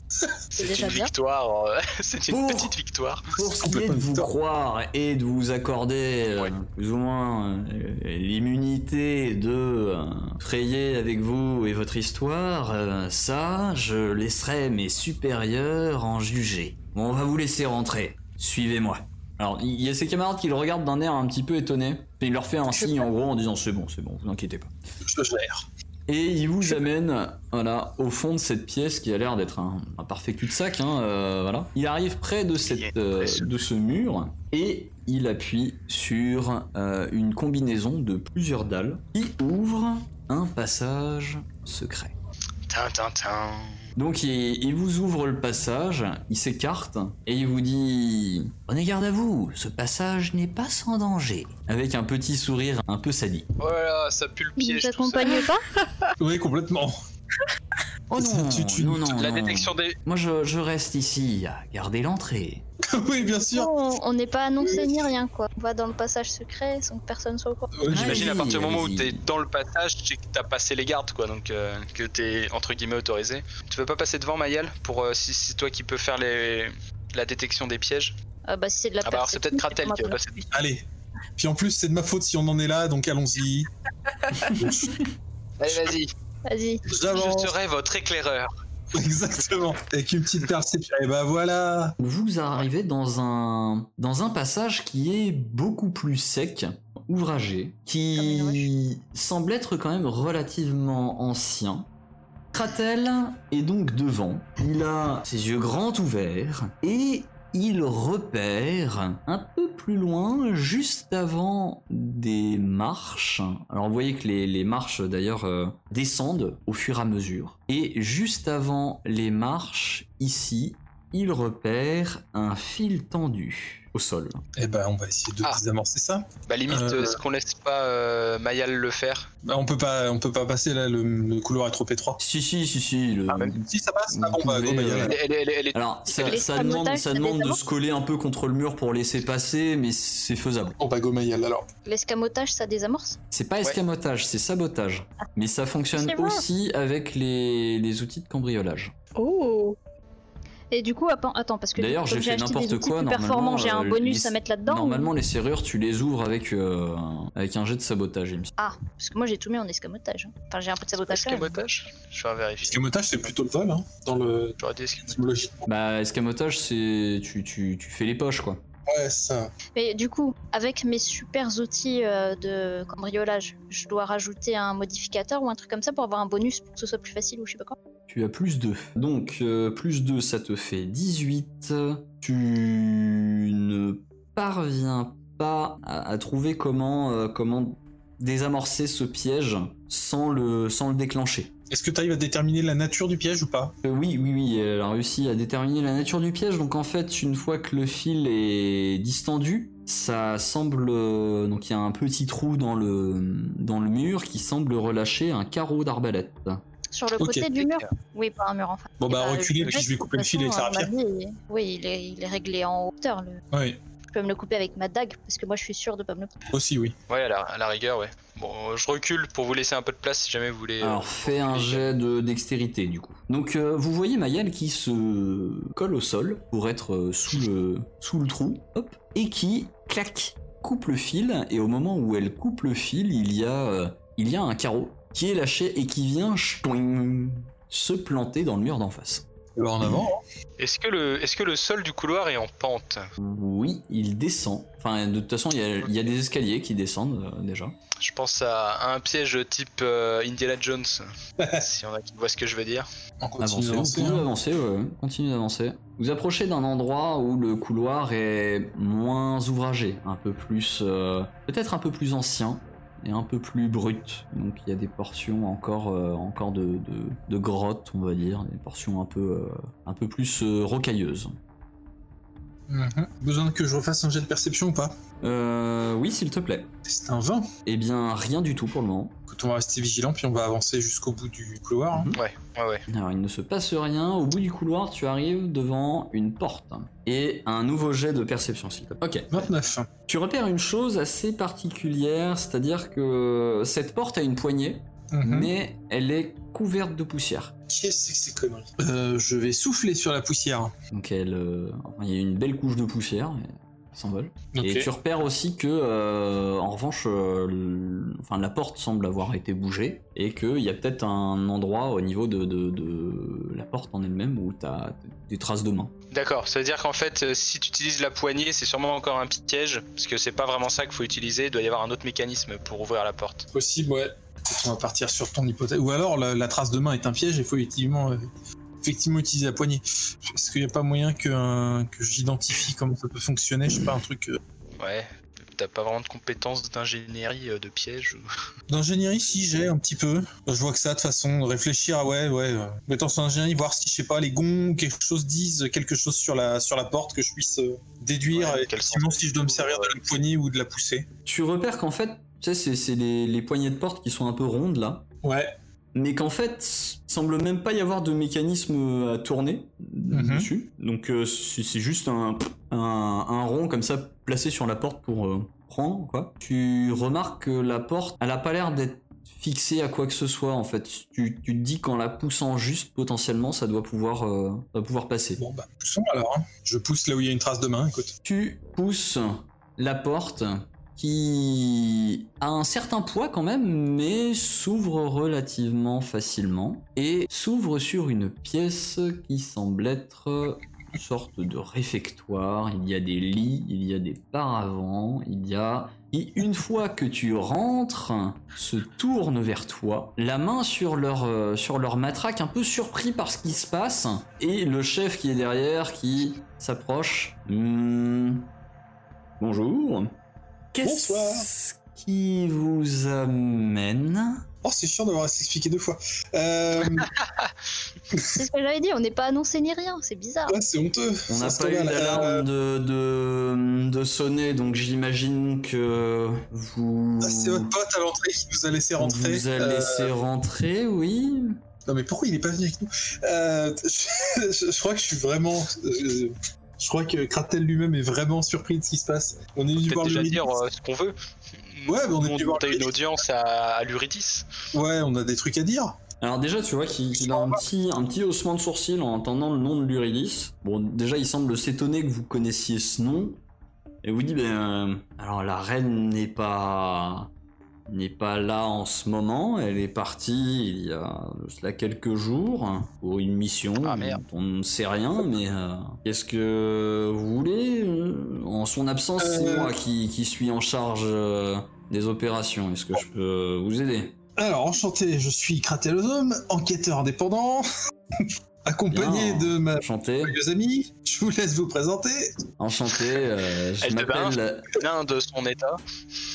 C'est déjà une bien. victoire. euh, C'est une Pour- petite victoire. Pour ce qui est de vous victoire. croire et de vous accorder euh, Ouais. plus ou moins euh, l'immunité de euh, frayer avec vous et votre histoire, euh, ça, je laisserai mes supérieurs en juger. Bon, on va vous laisser rentrer. Suivez-moi. Alors, il y a ses camarades qui le regardent d'un air un petit peu étonné. Et il leur fait un signe en gros en disant c'est bon, c'est bon, vous inquiétez pas. Je gère. Et il vous amène, voilà, au fond de cette pièce qui a l'air d'être un, un parfait cul-de-sac, hein, euh, voilà. Il arrive près de, cette, euh, de ce mur et il appuie sur euh, une combinaison de plusieurs dalles qui ouvre un passage secret. Tintintin. Donc il, il vous ouvre le passage, il s'écarte et il vous dit Prenez garde à vous, ce passage n'est pas sans danger. Avec un petit sourire un peu sadique. Voilà, ça pue le Il piège. ça. accompagne pas? Oui, complètement. Oh non, Tu- tu- non, non, La non. détection des. Moi je, je reste ici à garder l'entrée. oui, bien sûr. Non, On n'est pas annoncé ni rien quoi. On va dans le passage secret sans que personne soit au courant. Ouais, J'imagine à partir du moment où t'es dans le passage, c'est que t'as passé les gardes, quoi, donc euh, que t'es entre guillemets autorisé. Tu veux pas passer devant Mayal pour euh, si c'est toi qui peux faire les la détection des pièges? Ah bah si c'est de la Ah bah alors c'est peut-être Kratel qui va passer. Allez. Puis en plus, c'est de ma faute si on en est là, donc allons-y. Allez, vas-y. Vas-y. Je serai votre éclaireur. Exactement. Avec une petite perception. Et bah voilà. Vous arrivez dans un, dans un passage qui est beaucoup plus sec, ouvragé, qui semble être quand même relativement ancien. Kratel est donc devant, il a ses yeux grands ouverts et il repère un peu plus loin, juste avant des marches. Alors vous voyez que les, marches d'ailleurs euh, descendent au fur et à mesure. Et juste avant les marches, ici, il repère un fil tendu au sol. Et bah on va essayer de Ah. désamorcer ça. Bah limite, Euh. est-ce qu'on laisse pas euh, Mayal le faire? Bah on peut pas, on peut pas passer là. Le, le couloir est trop étroit. Si, si, si, si. le- Ah, même si ça passe, ah, Vous bon bah elle, elle elle est- est- Alors, ça, demande, ça demande de se coller un peu contre le mur pour laisser passer, mais c'est faisable. Bon bah go Mayal alors. L'escamotage ça désamorce? C'est pas escamotage, c'est sabotage. Mais ça fonctionne aussi avec les, les outils de cambriolage. Oh. Et du coup, attends, parce que D'ailleurs, j'ai fait n'importe outils quoi, plus normalement, performants, j'ai un euh, bonus les- à mettre là-dedans. ou- Normalement, les serrures, tu les ouvres avec, euh, avec un jet de sabotage, il me semble. Ah, parce que moi j'ai tout mis en escamotage. hein. Enfin, j'ai un peu de sabotage quand même. escamotage Je vais vérifier. Escamotage c'est plutôt le vol hein, dans le J'aurais dit escamotage. Bah, escamotage, c'est. Tu, tu, tu fais les poches, quoi. Ouais ça. Mais du coup, avec mes super outils euh, de cambriolage, je dois rajouter un modificateur ou un truc comme ça pour avoir un bonus pour que ce soit plus facile ou je sais pas quoi. Tu as plus 2. Donc, euh, plus 2, ça te fait 18. Tu ne parviens pas à, à trouver comment, euh, comment désamorcer ce piège sans le, sans le déclencher. Est-ce que tu arrives à déterminer la nature du piège ou pas? Euh, oui, oui, oui, elle a réussi à déterminer la nature du piège. Donc en fait, une fois que le fil est distendu, ça semble... euh, Donc il y a un petit trou dans le, dans le mur qui semble relâcher un carreau d'arbalète. Sur le côté du mur? Oui, pas un mur enfin. Bon Et bah bah, reculer le puis je vais couper le fil avec la rapière. Oui, il est, il est réglé en hauteur. Le... Ouais. Je peux me le couper avec ma dague, parce que moi je suis sûre de pas me le couper. Aussi, oui. Ouais, à la, à la rigueur, ouais. Bon, euh, je recule pour vous laisser un peu de place si jamais vous voulez. euh, Alors fais un jet de dextérité du coup. Donc euh, vous voyez Mayal qui se colle au sol pour être euh, sous le sous le trou, hop, et qui clac coupe le fil et au moment où elle coupe le fil, il y a euh, il y a un carreau qui est lâché et qui vient se planter dans le mur d'en face. En avant. Est-ce que, le, est-ce que le sol du couloir est en pente? Oui, il descend. Enfin de toute façon il y a, il y a des escaliers qui descendent euh, déjà. Je pense à, à un piège type euh, Indiana Jones, si on a qui voit ce que je veux dire. On continue d'avancer. hein. ouais, continuez d'avancer. Vous approchez d'un endroit où le couloir est moins ouvragé, un peu plus, euh, peut-être un peu plus ancien et un peu plus brut. Donc il y a des portions encore, euh, encore de, de, de grottes, on va dire, des portions un peu, euh, un peu plus euh, rocailleuses. Mhm. Besoin que je refasse un jet de perception ou pas? Euh, oui, s'il te plaît. C'est un 20. Eh bien, rien du tout pour le moment. Écoute, on va rester vigilant, puis on va avancer jusqu'au bout du couloir. hein. Ouais, ouais, ouais. Alors, il ne se passe rien. Au bout du couloir, tu arrives devant une porte. Et un nouveau jet de perception, s'il te plaît. Ok. 29. Tu repères une chose assez particulière, c'est-à-dire que cette porte a une poignée, Mhm. mais elle est couverte de poussière. Qu'est-ce que c'est que ces conneries? Euh, Je vais souffler sur la poussière. Donc elle, euh, il y a une belle couche de poussière, mais s'envole. Et tu repères aussi que, euh, en revanche, euh, le- enfin, la porte semble avoir été bougée et qu'il y a peut-être un endroit au niveau de, de- de la porte en elle-même où tu as des traces de mains. D'accord, ça veut dire qu'en fait, euh, si tu utilises la poignée, c'est sûrement encore un piège, parce que c'est pas vraiment ça qu'il faut utiliser, il doit y avoir un autre mécanisme pour ouvrir la porte. Possible, ouais. On va partir sur ton hypothèse. Ou alors la, la trace de main est un piège et il faut effectivement, euh, effectivement utiliser la poignée. Est-ce qu'il n'y a pas moyen que, un- que j'identifie comment ça peut fonctionner? Je sais pas, un truc. euh, Ouais, t'as pas vraiment de compétences d'ingénierie euh, de piège ou... D'ingénierie, si j'ai un petit peu. Je vois que ça, de toute façon, réfléchir à ouais, ouais. Euh, Mettons en ingénierie, voir si, je sais pas, les gonds, quelque chose disent quelque chose sur la, sur la porte que je puisse euh, déduire. Ouais, et quel effectivement, sens si je dois me servir de la poignée ou de la pousser. Tu repères qu'en fait, tu sais, c'est- c'est les, les poignées de porte qui sont un peu rondes là. Ouais. Mais qu'en fait, il semble même pas y avoir de mécanisme à tourner Mhm. dessus. Donc euh, c'est c'est juste un, un, un rond comme ça placé sur la porte pour euh, prendre quoi. Tu remarques que la porte, elle a pas l'air d'être fixée à quoi que ce soit en fait. Tu, tu te dis qu'en la poussant juste potentiellement, ça doit pouvoir, euh, ça doit pouvoir passer. Bon, bah, poussons alors. hein. Je pousse là où il y a une trace de main, écoute. Tu pousses la porte qui a un certain poids quand même, mais s'ouvre relativement facilement et s'ouvre sur une pièce qui semble être une sorte de réfectoire. Il y a des lits, il y a des paravents, il y a... Et une fois que tu rentres, se tourne vers toi, la main sur leur, euh, sur leur matraque, un peu surpris par ce qui se passe, et le chef qui est derrière qui s'approche. Hmm. Bonjour. Qu'est-ce Bonsoir. qui vous amène Oh, c'est chiant d'avoir à s'expliquer deux fois. Euh, C'est ce que j'avais dit, on n'est pas annoncé ni rien, c'est bizarre. ouais, c'est honteux. On n'a pas eu tourne à la- d'alarme de, de, de sonner, donc j'imagine que vous... Ah, c'est votre pote à l'entrée qui nous a laissé rentrer. vous a Euh, laissé rentrer, oui. Non, mais pourquoi il est pas venu avec nous? Euh, je, je crois que je suis vraiment. Je, je crois que Kratel lui-même est vraiment surpris de ce qui se passe. On est venu voir déjà dire euh, ce qu'on veut. Ouais, mais on est Nous, venu voir a une audience à, à l'Uridis. Ouais, on a des trucs à dire. Alors déjà, tu vois qu'il qu'il a un petit, un petit haussement de sourcil en entendant le nom de l'Uridis. Bon, déjà, il semble s'étonner que vous connaissiez ce nom. Et vous dit, ben... euh, alors, la reine n'est pas... n'est pas là en ce moment. Elle est partie il y a cela quelques jours pour une mission. Ah, merde. On ne sait rien, mais... euh, Qu'est-ce que vous voulez euh, En son absence, c'est Euh. moi qui, qui suis en charge euh, des opérations. Est-ce que je peux vous aider? Alors, enchanté, je suis Kratelosome, enquêteur indépendant, accompagné Bien. de ma Enchanté. amie. Je vous laisse vous présenter. Enchanté, euh, je Elle m'appelle... L'un de son état.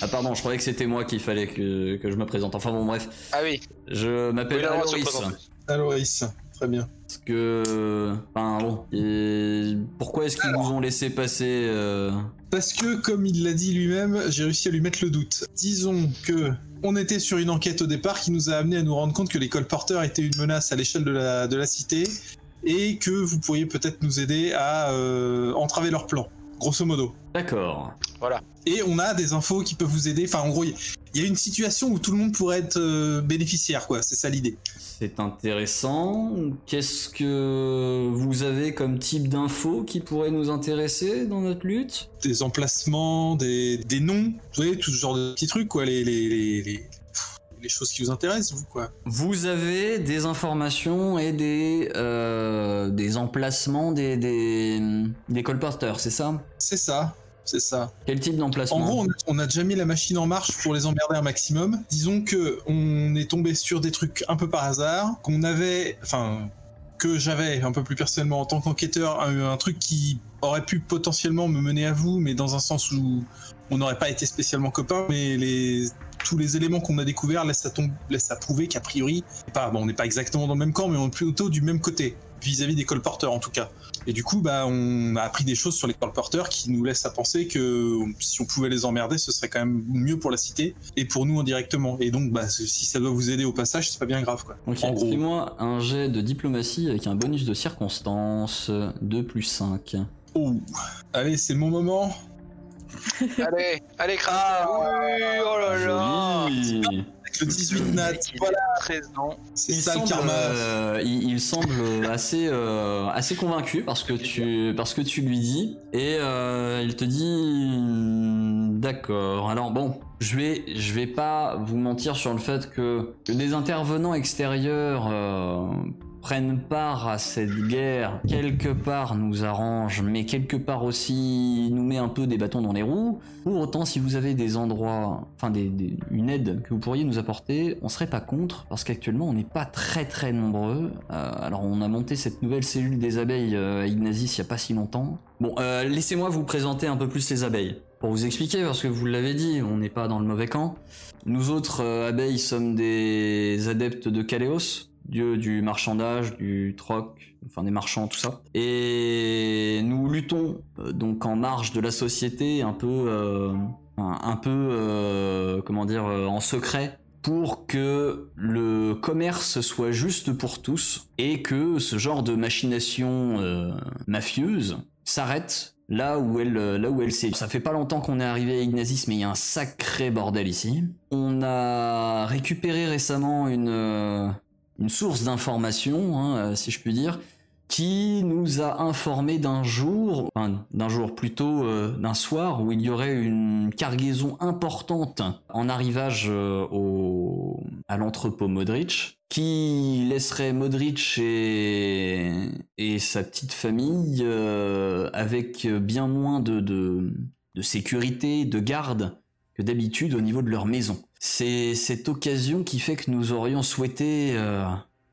Ah pardon, je croyais que c'était moi qu'il fallait que, que je me présente. Enfin bon bref, Ah oui, je m'appelle Oui. Aloris, très bien. Parce que... Enfin bon, et pourquoi est-ce qu'ils vous ont laissé passer euh, Parce que, comme il l'a dit lui-même, j'ai réussi à lui mettre le doute. Disons que on était sur une enquête au départ qui nous a amené à nous rendre compte que les colporteurs étaient une menace à l'échelle de la, de la cité et que vous pourriez peut-être nous aider à euh, entraver leur plan. grosso modo. D'accord. Et on a des infos qui peuvent vous aider. Enfin, en gros, il y a une situation où tout le monde pourrait être euh, bénéficiaire, quoi. C'est ça l'idée. C'est intéressant. Qu'est-ce que vous avez comme type d'infos qui pourrait nous intéresser dans notre lutte? Des emplacements, des, des noms, vous voyez, tout ce genre de petits trucs, quoi. Les, les, les, les, les choses qui vous intéressent, vous, quoi. Vous avez des informations et des, euh, des emplacements des, des, des colporteurs, c'est ça? C'est ça. C'est ça. Quel type d'emplacement En gros, on a, déjà mis la machine en marche pour les emmerder un maximum. Disons que on est tombé sur des trucs un peu par hasard, qu'on avait, enfin, que j'avais un peu plus personnellement en tant qu'enquêteur, un, un truc qui aurait pu potentiellement me mener à vous, mais dans un sens où on n'aurait pas été spécialement copains. Mais les, tous les éléments qu'on a découverts laissent à, tom- laissent à prouver qu'a priori, pas, bon, on n'est pas exactement dans le même camp, mais on est plutôt du même côté vis-à-vis des colporteurs en tout cas. Et du coup, bah, on a appris des choses sur les colporteurs qui nous laissent à penser que si on pouvait les emmerder, ce serait quand même mieux pour la cité et pour nous indirectement. Et donc, bah, si ça doit vous aider au passage, c'est pas bien grave, quoi. Ok, En gros. fais-moi un jet de diplomatie avec un bonus de circonstance 2 plus 5. Oh, allez, c'est mon moment. Allez, allez, crasse Oui, oh là là Joli. Le 18 nat, Il voilà, a 13 ans. c'est Il ça le semble, karma. euh, il, il semble assez, euh, assez convaincu parce que tu, parce que tu lui dis et euh, il te dit hmm, d'accord. Alors bon, je vais, je vais pas vous mentir sur le fait que, que des intervenants extérieurs euh, prennent part à cette guerre quelque part nous arrange, mais quelque part aussi nous met un peu des bâtons dans les roues. Pour autant, si vous avez des endroits, enfin des, une aide que vous pourriez nous apporter, on serait pas contre parce qu'actuellement on n'est pas très très nombreux. Euh, alors on a monté cette nouvelle cellule des abeilles euh, à Ignazis il y a pas si longtemps. Bon, euh, laissez-moi vous présenter un peu plus les abeilles. Pour vous expliquer, parce que vous l'avez dit, on n'est pas dans le mauvais camp. Nous autres abeilles sommes des adeptes de Kaléos, dieu du marchandage, du troc, enfin des marchands, tout ça. Et nous luttons euh, donc en marge de la société, un peu, euh, un, peu, euh, comment dire, euh, en secret, pour que le commerce soit juste pour tous et que ce genre de machination euh, mafieuse s'arrête là où elle euh, là où elle s'est. Ça fait pas longtemps qu'on est arrivé à Ignazis, mais il y a un sacré bordel ici. On a récupéré récemment une une source d'information, hein, euh, si je puis dire, qui nous a informé d'un jour, d'un jour plutôt euh, d'un soir où il y aurait une cargaison importante en arrivage euh, au, à l'entrepôt Modric, qui laisserait Modric et, et sa petite famille avec bien moins de, de sécurité, de garde que d'habitude au niveau de leur maison. C'est cette occasion qui fait que nous aurions souhaité euh,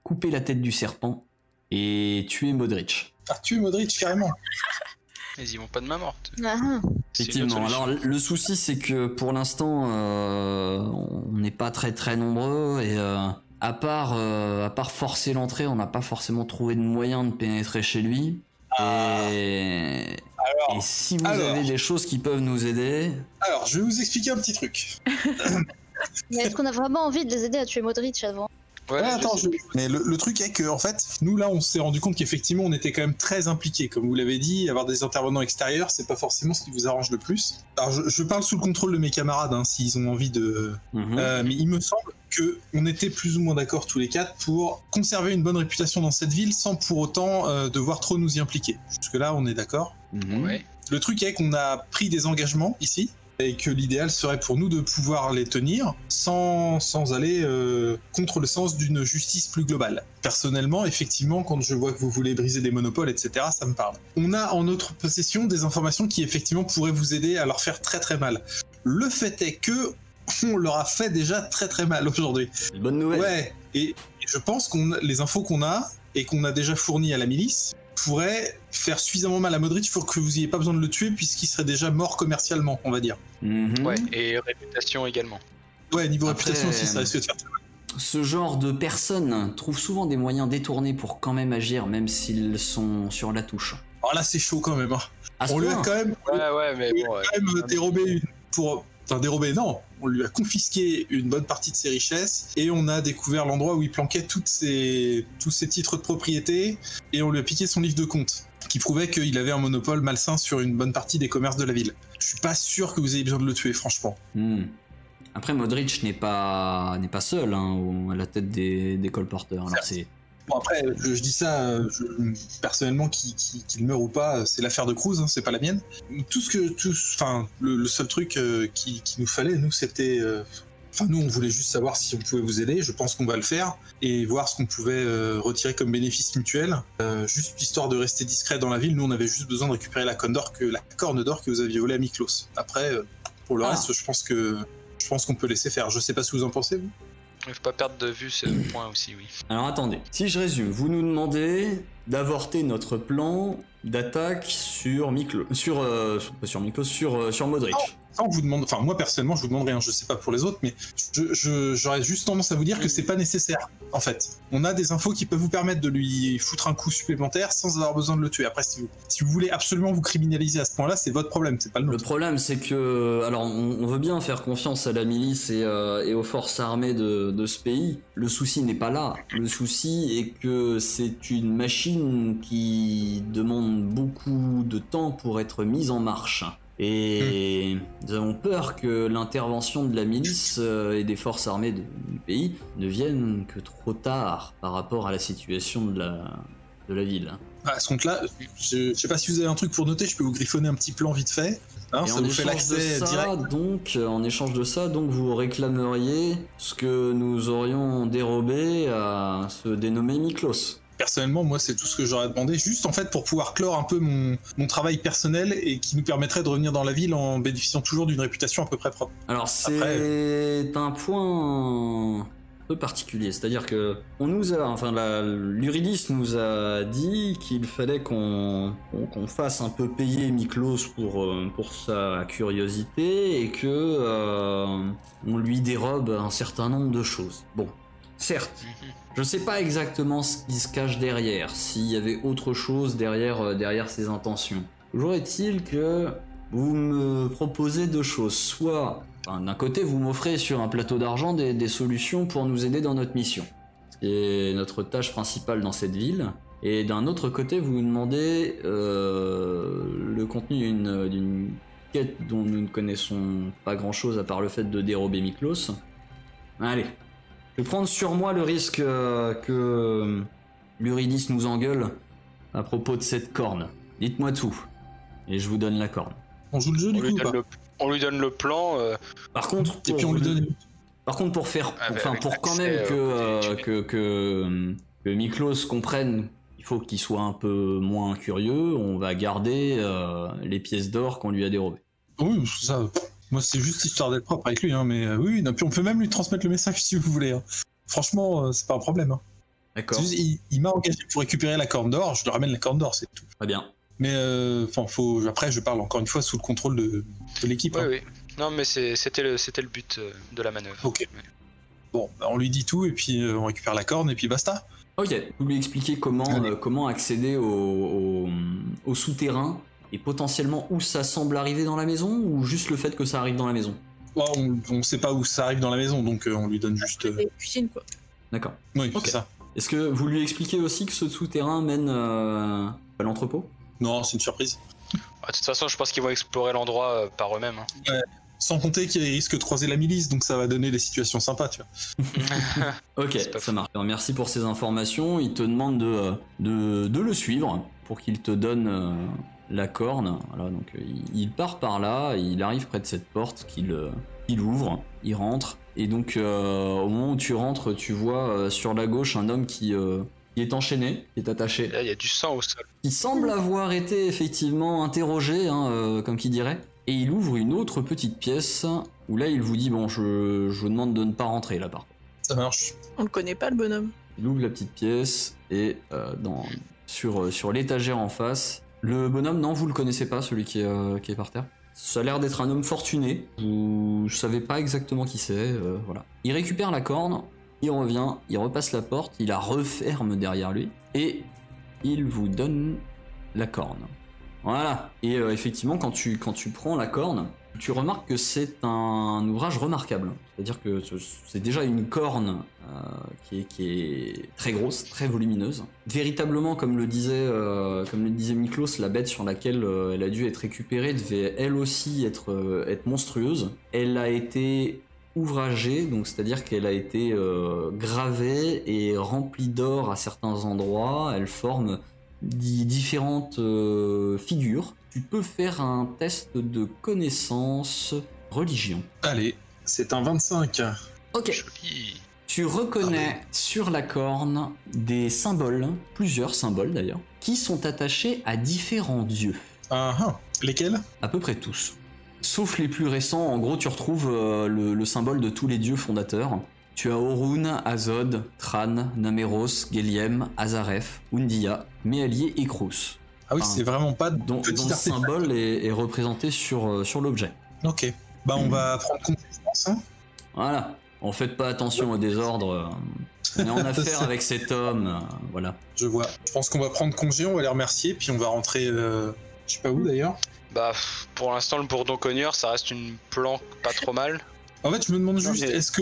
couper la tête du serpent et tuer Modric. Ah, tu Modric carrément. Mais ils vont pas de main morte. Ah, ah. Effectivement. Alors le souci c'est que pour l'instant euh, on n'est pas très très nombreux et euh, à part euh, à part forcer l'entrée, on n'a pas forcément trouvé de moyen de pénétrer chez lui. Et, Alors, et si vous alors. avez des choses qui peuvent nous aider, alors, je vais vous expliquer un petit truc. Mais est-ce qu'on a vraiment envie de les aider à tuer Modric avant Ouais, attends, je- mais le, le truc est que en fait, nous là, on s'est rendu compte qu'effectivement, on était quand même très impliqués. Comme vous l'avez dit, avoir des intervenants extérieurs, c'est pas forcément ce qui vous arrange le plus. Alors, je, je parle sous le contrôle de mes camarades, hein, s'ils ont envie de. Mhm. Euh, mais il me semble que on était plus ou moins d'accord tous les quatre pour conserver une bonne réputation dans cette ville sans pour autant euh, devoir trop nous y impliquer. Jusque là, on est d'accord. Mhm. Ouais. Le truc est qu'on a pris des engagements ici et que l'idéal serait pour nous de pouvoir les tenir sans, sans aller euh, contre le sens d'une justice plus globale. Personnellement, effectivement, quand je vois que vous voulez briser des monopoles, etc., ça me parle. On a en notre possession des informations qui effectivement pourraient vous aider à leur faire très très mal. Le fait est que on leur a fait déjà très très mal aujourd'hui. Bonne nouvelle. Ouais, et, et je pense qu'on les infos qu'on a et qu'on a déjà fournies à la milice pourraient faire suffisamment mal à Modric pour que vous ayez pas besoin de le tuer puisqu'il serait déjà mort commercialement, on va dire. Mhm. Ouais, et réputation également. Ouais, niveau Après, réputation aussi, ça risque de faire très mal. Ce genre de personnes trouvent souvent des moyens détournés pour quand même agir, même s'ils sont sur la touche. Alors là, c'est chaud quand même. hein. On lui a point. quand même, on lui a Ouais, ouais, mais bon. ouais. quand même dérobé une pour. Enfin, dérobé, non. On lui a confisqué une bonne partie de ses richesses et on a découvert l'endroit où il planquait toutes ses, tous ses titres de propriété et on lui a piqué son livre de compte. qui prouvait qu'il avait un monopole malsain sur une bonne partie des commerces de la ville. Je suis pas sûr que vous ayez besoin de le tuer, franchement. Hmm. Après, Modric n'est pas n'est pas seul hein, à la tête des, des colporteurs. Alors Certes. c'est Bon après, je, je dis ça je- personnellement, qu'il qui, meurt ou pas, c'est l'affaire de Cruz, hein, c'est pas la mienne. Tout ce que, tout, enfin, le, le seul truc euh, qui, qui nous fallait, nous, c'était, euh, enfin, nous, on voulait juste savoir si on pouvait vous aider. Je pense qu'on va le faire et voir ce qu'on pouvait euh, retirer comme bénéfice mutuel, euh, juste histoire de rester discret dans la ville. Nous, on avait juste besoin de récupérer la corne d'or que la corne d'or que vous aviez volée à Miklos. Après, euh, pour le Ah. reste, je pense que je pense qu'on peut laisser faire. Je sais pas ce que vous en pensez, vous. Il faut pas perdre de vue ce point aussi, oui. Alors attendez, si je résume, vous nous demandez d'avorter notre plan d'attaque sur Miklo, sur euh, pas sur Miklo, sur euh, sur Modric. Ça, on vous demande, enfin moi personnellement, je vous demande rien, je sais pas pour les autres, mais j'aurais juste tendance à vous dire que c'est pas nécessaire. En fait, on a des infos qui peuvent vous permettre de lui foutre un coup supplémentaire sans avoir besoin de le tuer. Après, si vous, si vous voulez absolument vous criminaliser à ce point-là, c'est votre problème, c'est pas le Le nôtre. problème, c'est que, alors, on, on veut bien faire confiance à la milice et, euh, et aux forces armées de, de ce pays. Le souci n'est pas là. Le souci est que c'est une machine qui demande beaucoup de temps pour être mise en marche. Et nous avons peur que l'intervention de la milice euh, et des forces armées de- du pays ne vienne que trop tard par rapport à la situation de la, de la ville. À ce compte-là, je, je sais pas si vous avez un truc pour noter, je peux vous griffonner un petit plan vite fait. Hein, ça en vous fait échange de l'accès ça, direct. donc, euh, en échange de ça, donc vous réclameriez ce que nous aurions dérobé à se dénommer Miklos. Personnellement, moi, c'est tout ce que j'aurais demandé, juste en fait pour pouvoir clore un peu mon, mon travail personnel et qui nous permettrait de revenir dans la ville en bénéficiant toujours d'une réputation à peu près propre. Alors c'est un point un peu particulier, c'est-à-dire que on nous a, enfin l'Uridis nous a dit qu'il fallait qu'on fasse un peu payer Miklos pour euh, pour sa curiosité et que euh, on lui dérobe un certain nombre de choses. Bon, certes. Je sais pas exactement ce qui se cache derrière, s'il y avait autre chose derrière, euh, derrière ses intentions. Toujours est-il que vous me proposez deux choses. Soit, enfin, d'un côté, vous m'offrez sur un plateau d'argent des, des solutions pour nous aider dans notre mission, ce qui est notre tâche principale dans cette ville. Et d'un autre côté, vous nous demandez euh, le contenu d'une- d'une quête dont nous ne connaissons pas grand-chose à part le fait de dérober Miklos. Allez, je vais prendre sur moi le risque euh, que l'Uridis nous engueule à propos de cette corne. Dites-moi tout. Et je vous donne la corne. On joue le jeu On du lui, coup ou donne pas le, on lui donne le plan. euh, Par contre, Et pour puis on lui le- donne. Par contre, pour faire, enfin, avec pour quand même que, euh, euh, que, que, que Miklos comprenne, il faut qu'il soit un peu moins curieux, on va garder euh, les pièces d'or qu'on lui a dérobées. Oui, ça. Moi, c'est juste histoire d'être propre avec lui, hein, mais euh, oui, non, puis on peut même lui transmettre le message si vous voulez. hein. Franchement, euh, c'est pas un problème. hein. D'accord. Juste, il, il m'a engagé pour récupérer la corne d'or, je lui ramène la corne d'or, c'est tout. Très bien. Mais euh, enfin, faut. Après, je parle encore une fois sous le contrôle de, de l'équipe. Oui, hein. oui. Non, mais c'est- c'était le, c'était le but euh, de la manœuvre. Ok. Bon, bah, on lui dit tout et puis euh, on récupère la corne et puis basta. Ok, vous lui expliquez comment, euh, accéder au, au, au souterrain et potentiellement où ça semble arriver dans la maison ou juste le fait que ça arrive dans la maison? Bon, on, on sait pas où ça arrive dans la maison, donc euh, on lui donne juste. euh, Les cuisines, quoi. D'accord. Oui, Ok. c'est ça. Est-ce que vous lui expliquez aussi que ce souterrain mène euh, à l'entrepôt? Non, c'est une surprise. Ah, De toute façon, je pense qu'ils vont explorer l'endroit euh, par eux-mêmes. hein. Sans compter qu'il risque de croiser la milice, donc ça va donner des situations sympas, tu vois. Ok, ça marche. Alors, merci pour ces informations. Il te demande de, de, de le suivre pour qu'il te donne euh, la corne. Voilà, donc euh, il, il part par là, il arrive près de cette porte qu'il euh, qu'il ouvre, il rentre. Et donc euh, au moment où tu rentres, tu vois euh, sur la gauche un homme qui, euh, qui est enchaîné, qui est attaché, Là, il y a du sang au sol. qui semble avoir été effectivement interrogé, hein, euh, comme qui dirait. Et il ouvre une autre petite pièce où là il vous dit bon je, je vous demande de ne pas rentrer là par contre. Ça marche. On le connaît pas, le bonhomme. Il ouvre la petite pièce et euh, dans, sur, sur l'étagère en face, le bonhomme, non, vous le connaissez pas, celui qui est, euh, qui est par terre. Ça a l'air d'être un homme fortuné. Vous savez pas exactement qui c'est. euh, voilà. Il récupère la corne, il revient, il repasse la porte, il la referme derrière lui et il vous donne la corne. Voilà. Et euh, effectivement, quand tu, quand tu prends la corne, Tu remarques que c'est un ouvrage remarquable. C'est-à-dire que ce- c'est déjà une corne euh, qui, est, qui est très grosse, très volumineuse. Véritablement, comme le disait, euh, comme le disait Miklos, la bête sur laquelle elle a dû être récupérée devait elle aussi être, être monstrueuse. Elle a été ouvragée, donc c'est-à-dire qu'elle a été gravée et remplie d'or à certains endroits. Elle forme différentes euh, figures. Tu peux faire un test de connaissance religion. Allez, c'est un 25. Ok. Joli. Tu reconnais sur la corne des symboles, plusieurs symboles d'ailleurs, qui sont attachés à différents dieux. Ah ah. Lesquels? À peu près tous. Sauf les plus récents, en gros tu retrouves euh, le, le symbole de tous les dieux fondateurs. Tu as Orun, Azod, Tran, Nameros, Geliem, Azareth, Undia, Méalier et Krus, Ah oui, c'est vraiment pas de dont, dont le symbole est, est représenté sur, euh, sur l'objet. Ok. Bah, on va prendre compte, je pense. hein. Voilà. On faites pas attention au désordre. On est en affaire avec cet homme. euh, Voilà. Je vois. Je pense qu'on va prendre congé, on va les remercier, puis on va rentrer. euh, Je sais pas où d'ailleurs. Bah, pour l'instant, le bourdon cogneur, ça reste une planque pas trop mal. En fait, je me demande Non, juste, est-ce que.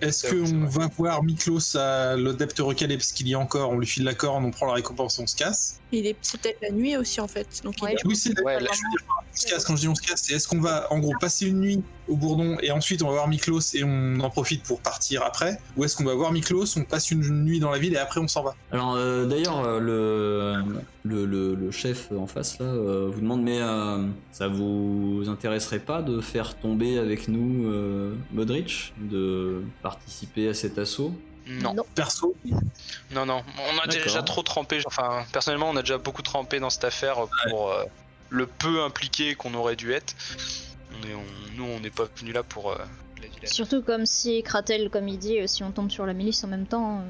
Est-ce qu'on va voir Miklos à l'adepte recalé parce qu'il y a encore, on lui file la corne, on prend la récompense, on se casse Il est peut-être la nuit aussi en fait. Donc il Ouais, est- je Oui, c'est Ouais, dire, on se casse quand je dis on se casse, c'est est-ce qu'on va en gros passer une nuit au Bourdon et ensuite on va voir Miklos et on en profite pour partir après. Ou est-ce qu'on va voir Miklos, on passe une nuit dans la ville et après on s'en va? Alors euh, d'ailleurs, euh, le, le, le- le chef en face là euh, vous demande mais euh, ça vous intéresserait pas de faire tomber avec nous euh, Modric, de participer à cet assaut? Non, Perso, non, non. On a déjà trop trempé. Enfin, personnellement, on a déjà beaucoup trempé dans cette affaire pour euh, le peu impliqué qu'on aurait dû être. On est, on- nous, on n'est pas venu là pour euh, la vilaine. Surtout comme si Kratel, comme il dit, euh, si on tombe sur la milice en même temps, euh,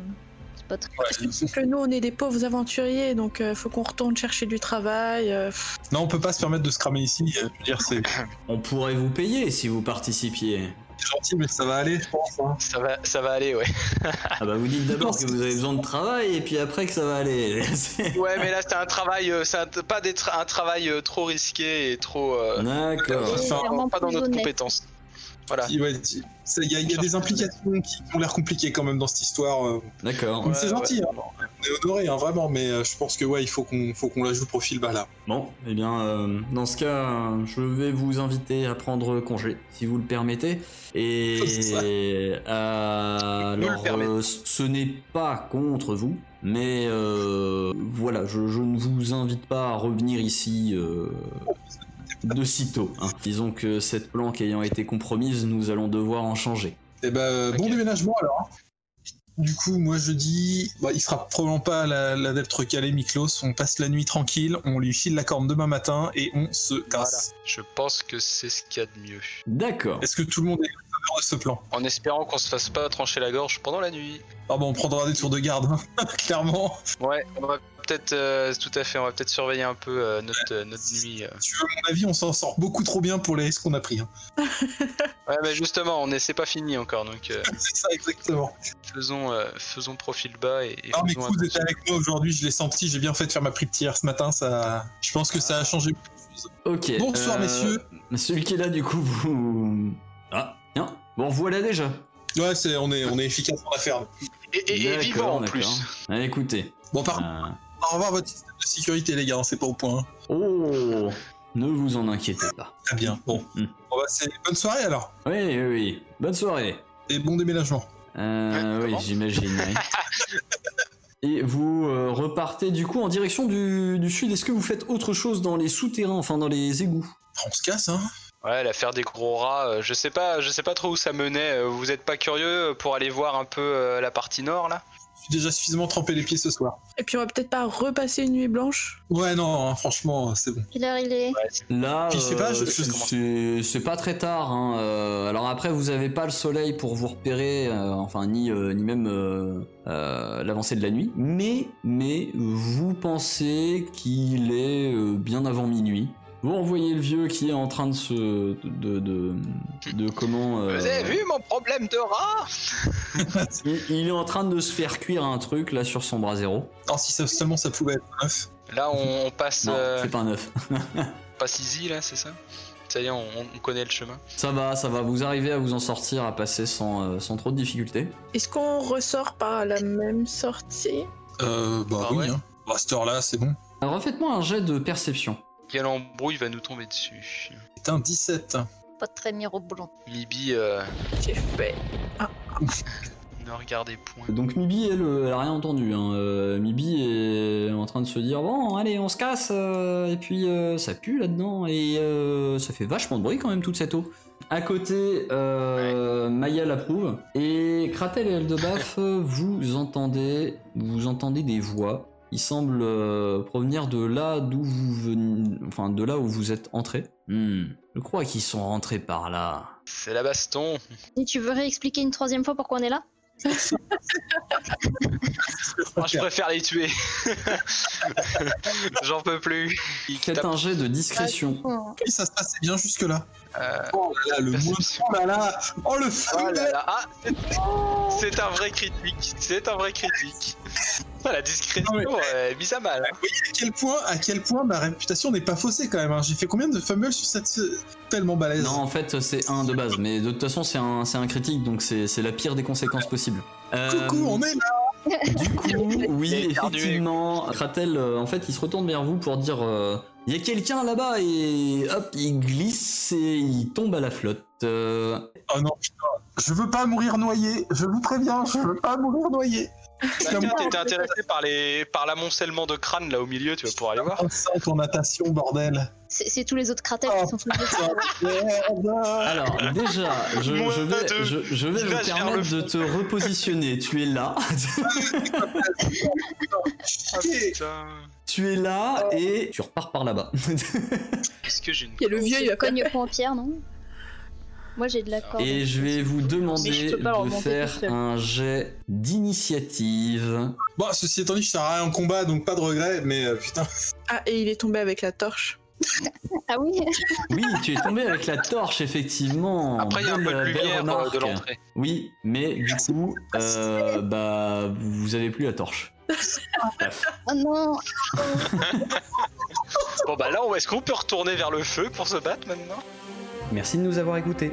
c'est pas très. ouais. que nous on est des pauvres aventuriers donc euh, faut qu'on retourne chercher du travail. euh, pff. non, on peut pas se permettre de se cramer ici. euh, Je veux dire, c'est On pourrait vous payer si vous participiez. C'est gentil, mais ça va aller, je pense. hein. Ça va, ça va aller, ouais. Ah bah vous dites d'abord que vous avez besoin de travail et puis après que ça va aller. Ouais, mais là, c'est un travail, euh, c'est un- pas des tra- un travail euh, trop risqué et trop. euh, D'accord. Légèrement pas dans notre honnête. compétence. Voilà. Il ouais, y, a- il y a des implications qui ont l'air compliquées quand même dans cette histoire. euh. D'accord. C'est Ouais, gentil, hein. on est honoré, hein, vraiment, mais euh, je pense que ouais, il faut qu'on faut qu'on la joue profil bas là. Bon, eh bien, euh, dans ce cas, je vais vous inviter à prendre congé, si vous le permettez. Et euh, alors, euh, ce n'est pas contre vous, mais euh, voilà, je, je ne vous invite pas à revenir ici euh, de sitôt. hein. Disons que cette planque ayant été compromise, nous allons devoir en changer. Et bah, euh, bon déménagement alors. hein. Du coup, moi je dis, bah, il sera probablement pas la- l'adepte recalé Miklos. On passe la nuit tranquille, on lui file la corne demain matin et on se casse. Je pense que c'est ce qu'il y a de mieux. D'accord. Est-ce que tout le monde est en faveur de ce plan? En espérant qu'on se fasse pas trancher la gorge pendant la nuit. Ah bon, on prendra des tours de garde, hein, clairement. Ouais, on va peut-être, euh, tout à fait, on va peut-être surveiller un peu euh, notre, euh, notre nuit. euh. Tu veux mon avis, on s'en sort beaucoup trop bien pour les risques qu'on a pris. hein. Ouais, mais justement, on est, c'est pas fini encore, donc euh, C'est ça exactement. faisons, euh, faisons profil bas et, et Ah mais attention. était avec moi aujourd'hui, je l'ai senti, j'ai bien fait de faire ma prière ce matin, ça... je pense que ça a changé. Ok. Bonsoir, euh, messieurs. Celui qui est là, du coup, vous. Ah, tiens, bon, voilà déjà. Ouais, c'est, on, est, on est efficace en affaires. Et, et- et D'accord, vivant en plus. Allez, écoutez. Bon, par euh, au revoir votre système de sécurité, les gars, hein, c'est pas au point. Oh, ne vous en inquiétez pas. Très bien. Bon, Hmm. bon bah, c'est bonne soirée alors. Oui, oui, oui. Bonne soirée. Et bon déménagement. Euh, oui, j'imagine. oui. Et vous euh, repartez du coup en direction du, du sud. Est-ce que vous faites autre chose dans les souterrains, enfin dans les égouts? On se casse, hein. Ouais, l'affaire des gros rats, euh, je sais pas, je sais pas trop où ça menait. euh, Vous êtes pas curieux pour aller voir un peu euh, la partie nord là? Je suis déjà suffisamment trempé les pieds ce soir. Et puis on va peut-être pas repasser une nuit blanche. Ouais, non, hein, franchement, c'est bon. Quelle heure il est Là, Puis je sais pas, je- euh, je- c'est c'est pas très tard. hein, euh, alors après, vous avez pas le soleil pour vous repérer, euh, enfin ni euh, ni même euh, euh, l'avancée de la nuit. Mais mais vous pensez qu'il est euh, bien avant minuit. Vous revoyez le vieux qui est en train de se de de, comment euh, Vous avez vu mon problème de rat il, il est en train de se faire cuire un truc là sur son brasero. Non, si ça, seulement ça pouvait être neuf. Là, on, on passe, Non, euh, c'est pas un œuf. passe easy là, c'est ça? Ça y est, on, on connaît le chemin. Ça va, ça va. Vous arrivez à vous en sortir, à passer sans, euh, sans trop de difficultés. Est-ce qu'on ressort par la même sortie? Euh, bah Ah oui, ouais. hein. Bah, à cette heure-là, c'est bon. Alors, refaites-moi un jet de perception. Quelle embrouille va nous tomber dessus C'est un 17. Pas très mirobolant. Mibi euh, J'ai fait. ne regardez point. Donc Mibi, elle, euh, elle a rien entendu. Hein. Euh, Mibi est en train de se dire bon, allez, on se casse. euh, et puis euh, ça pue là-dedans et euh, ça fait vachement de bruit quand même toute cette eau. À côté, euh, Maya l'approuve et Kratel et Eldebaf, vous entendez, vous entendez des voix. Qui semblent euh, provenir de là d'où vous venez, enfin de là où vous êtes entré. Hmm, je crois qu'ils sont rentrés par là. C'est la baston. Et tu veux réexpliquer une troisième fois pourquoi on est là Moi, je préfère les tuer. J'en peux plus. Tapent, un jet de discrétion. Oh. Oui, ça se passait bien jusque-là. euh, Oh là là, le perception. moins. Oh là là Oh le feu Oh là là, ah, c'est- c'est un vrai critique, c'est un vrai critique. Ah, la discrétion, mais- euh, mise à mal. À quel point, à quel point ma réputation n'est pas faussée quand même. hein. J'ai fait combien de fumbles sur cette tellement balèze? Non, en fait, c'est un de base, mais de toute façon, c'est un, c'est un critique, donc c'est c'est la pire des conséquences possibles. Euh, Coucou, on est là. Du coup, oui, effectivement, Kratel, euh, en fait, il se retourne vers vous pour dire euh, il y a quelqu'un là-bas, et hop, il glisse et il tombe à la flotte. Euh, Oh non, putain. Je veux pas mourir noyé. Je vous préviens, je veux pas mourir noyé. Bah, T'étais intéressé par les par l'amoncellement de crâne là au milieu, tu vas pouvoir aller voir. Ça, ton natation, bordel. C'est c'est tous les autres cratères Oh, qui sont tous les Merde. alors, déjà, je, vais, deux. je, je vais me permettre de te repositionner. Tu es là, Ah, tu es là, et tu repars par là-bas. Est-ce que j'ai une. Il y a le vieux, il faire. cogne point en pierre, non? Moi j'ai de la corde. Et je vais vous demander je de faire un jet d'initiative. Bon, ceci étant dit, je sers à rien en combat, donc pas de regret, mais euh, putain. Ah, et il est tombé avec la torche. Ah oui Oui, tu es tombé avec la torche, effectivement. Après, il y a un peu de lumière euh, de l'entrée. Oui, mais du coup, euh, bah, vous avez plus la torche. Oh non Bon bah là, est-ce qu'on peut retourner vers le feu pour se battre maintenant? Merci de nous avoir écoutés.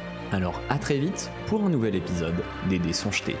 Alors à très vite pour un nouvel épisode des dés sont jetés.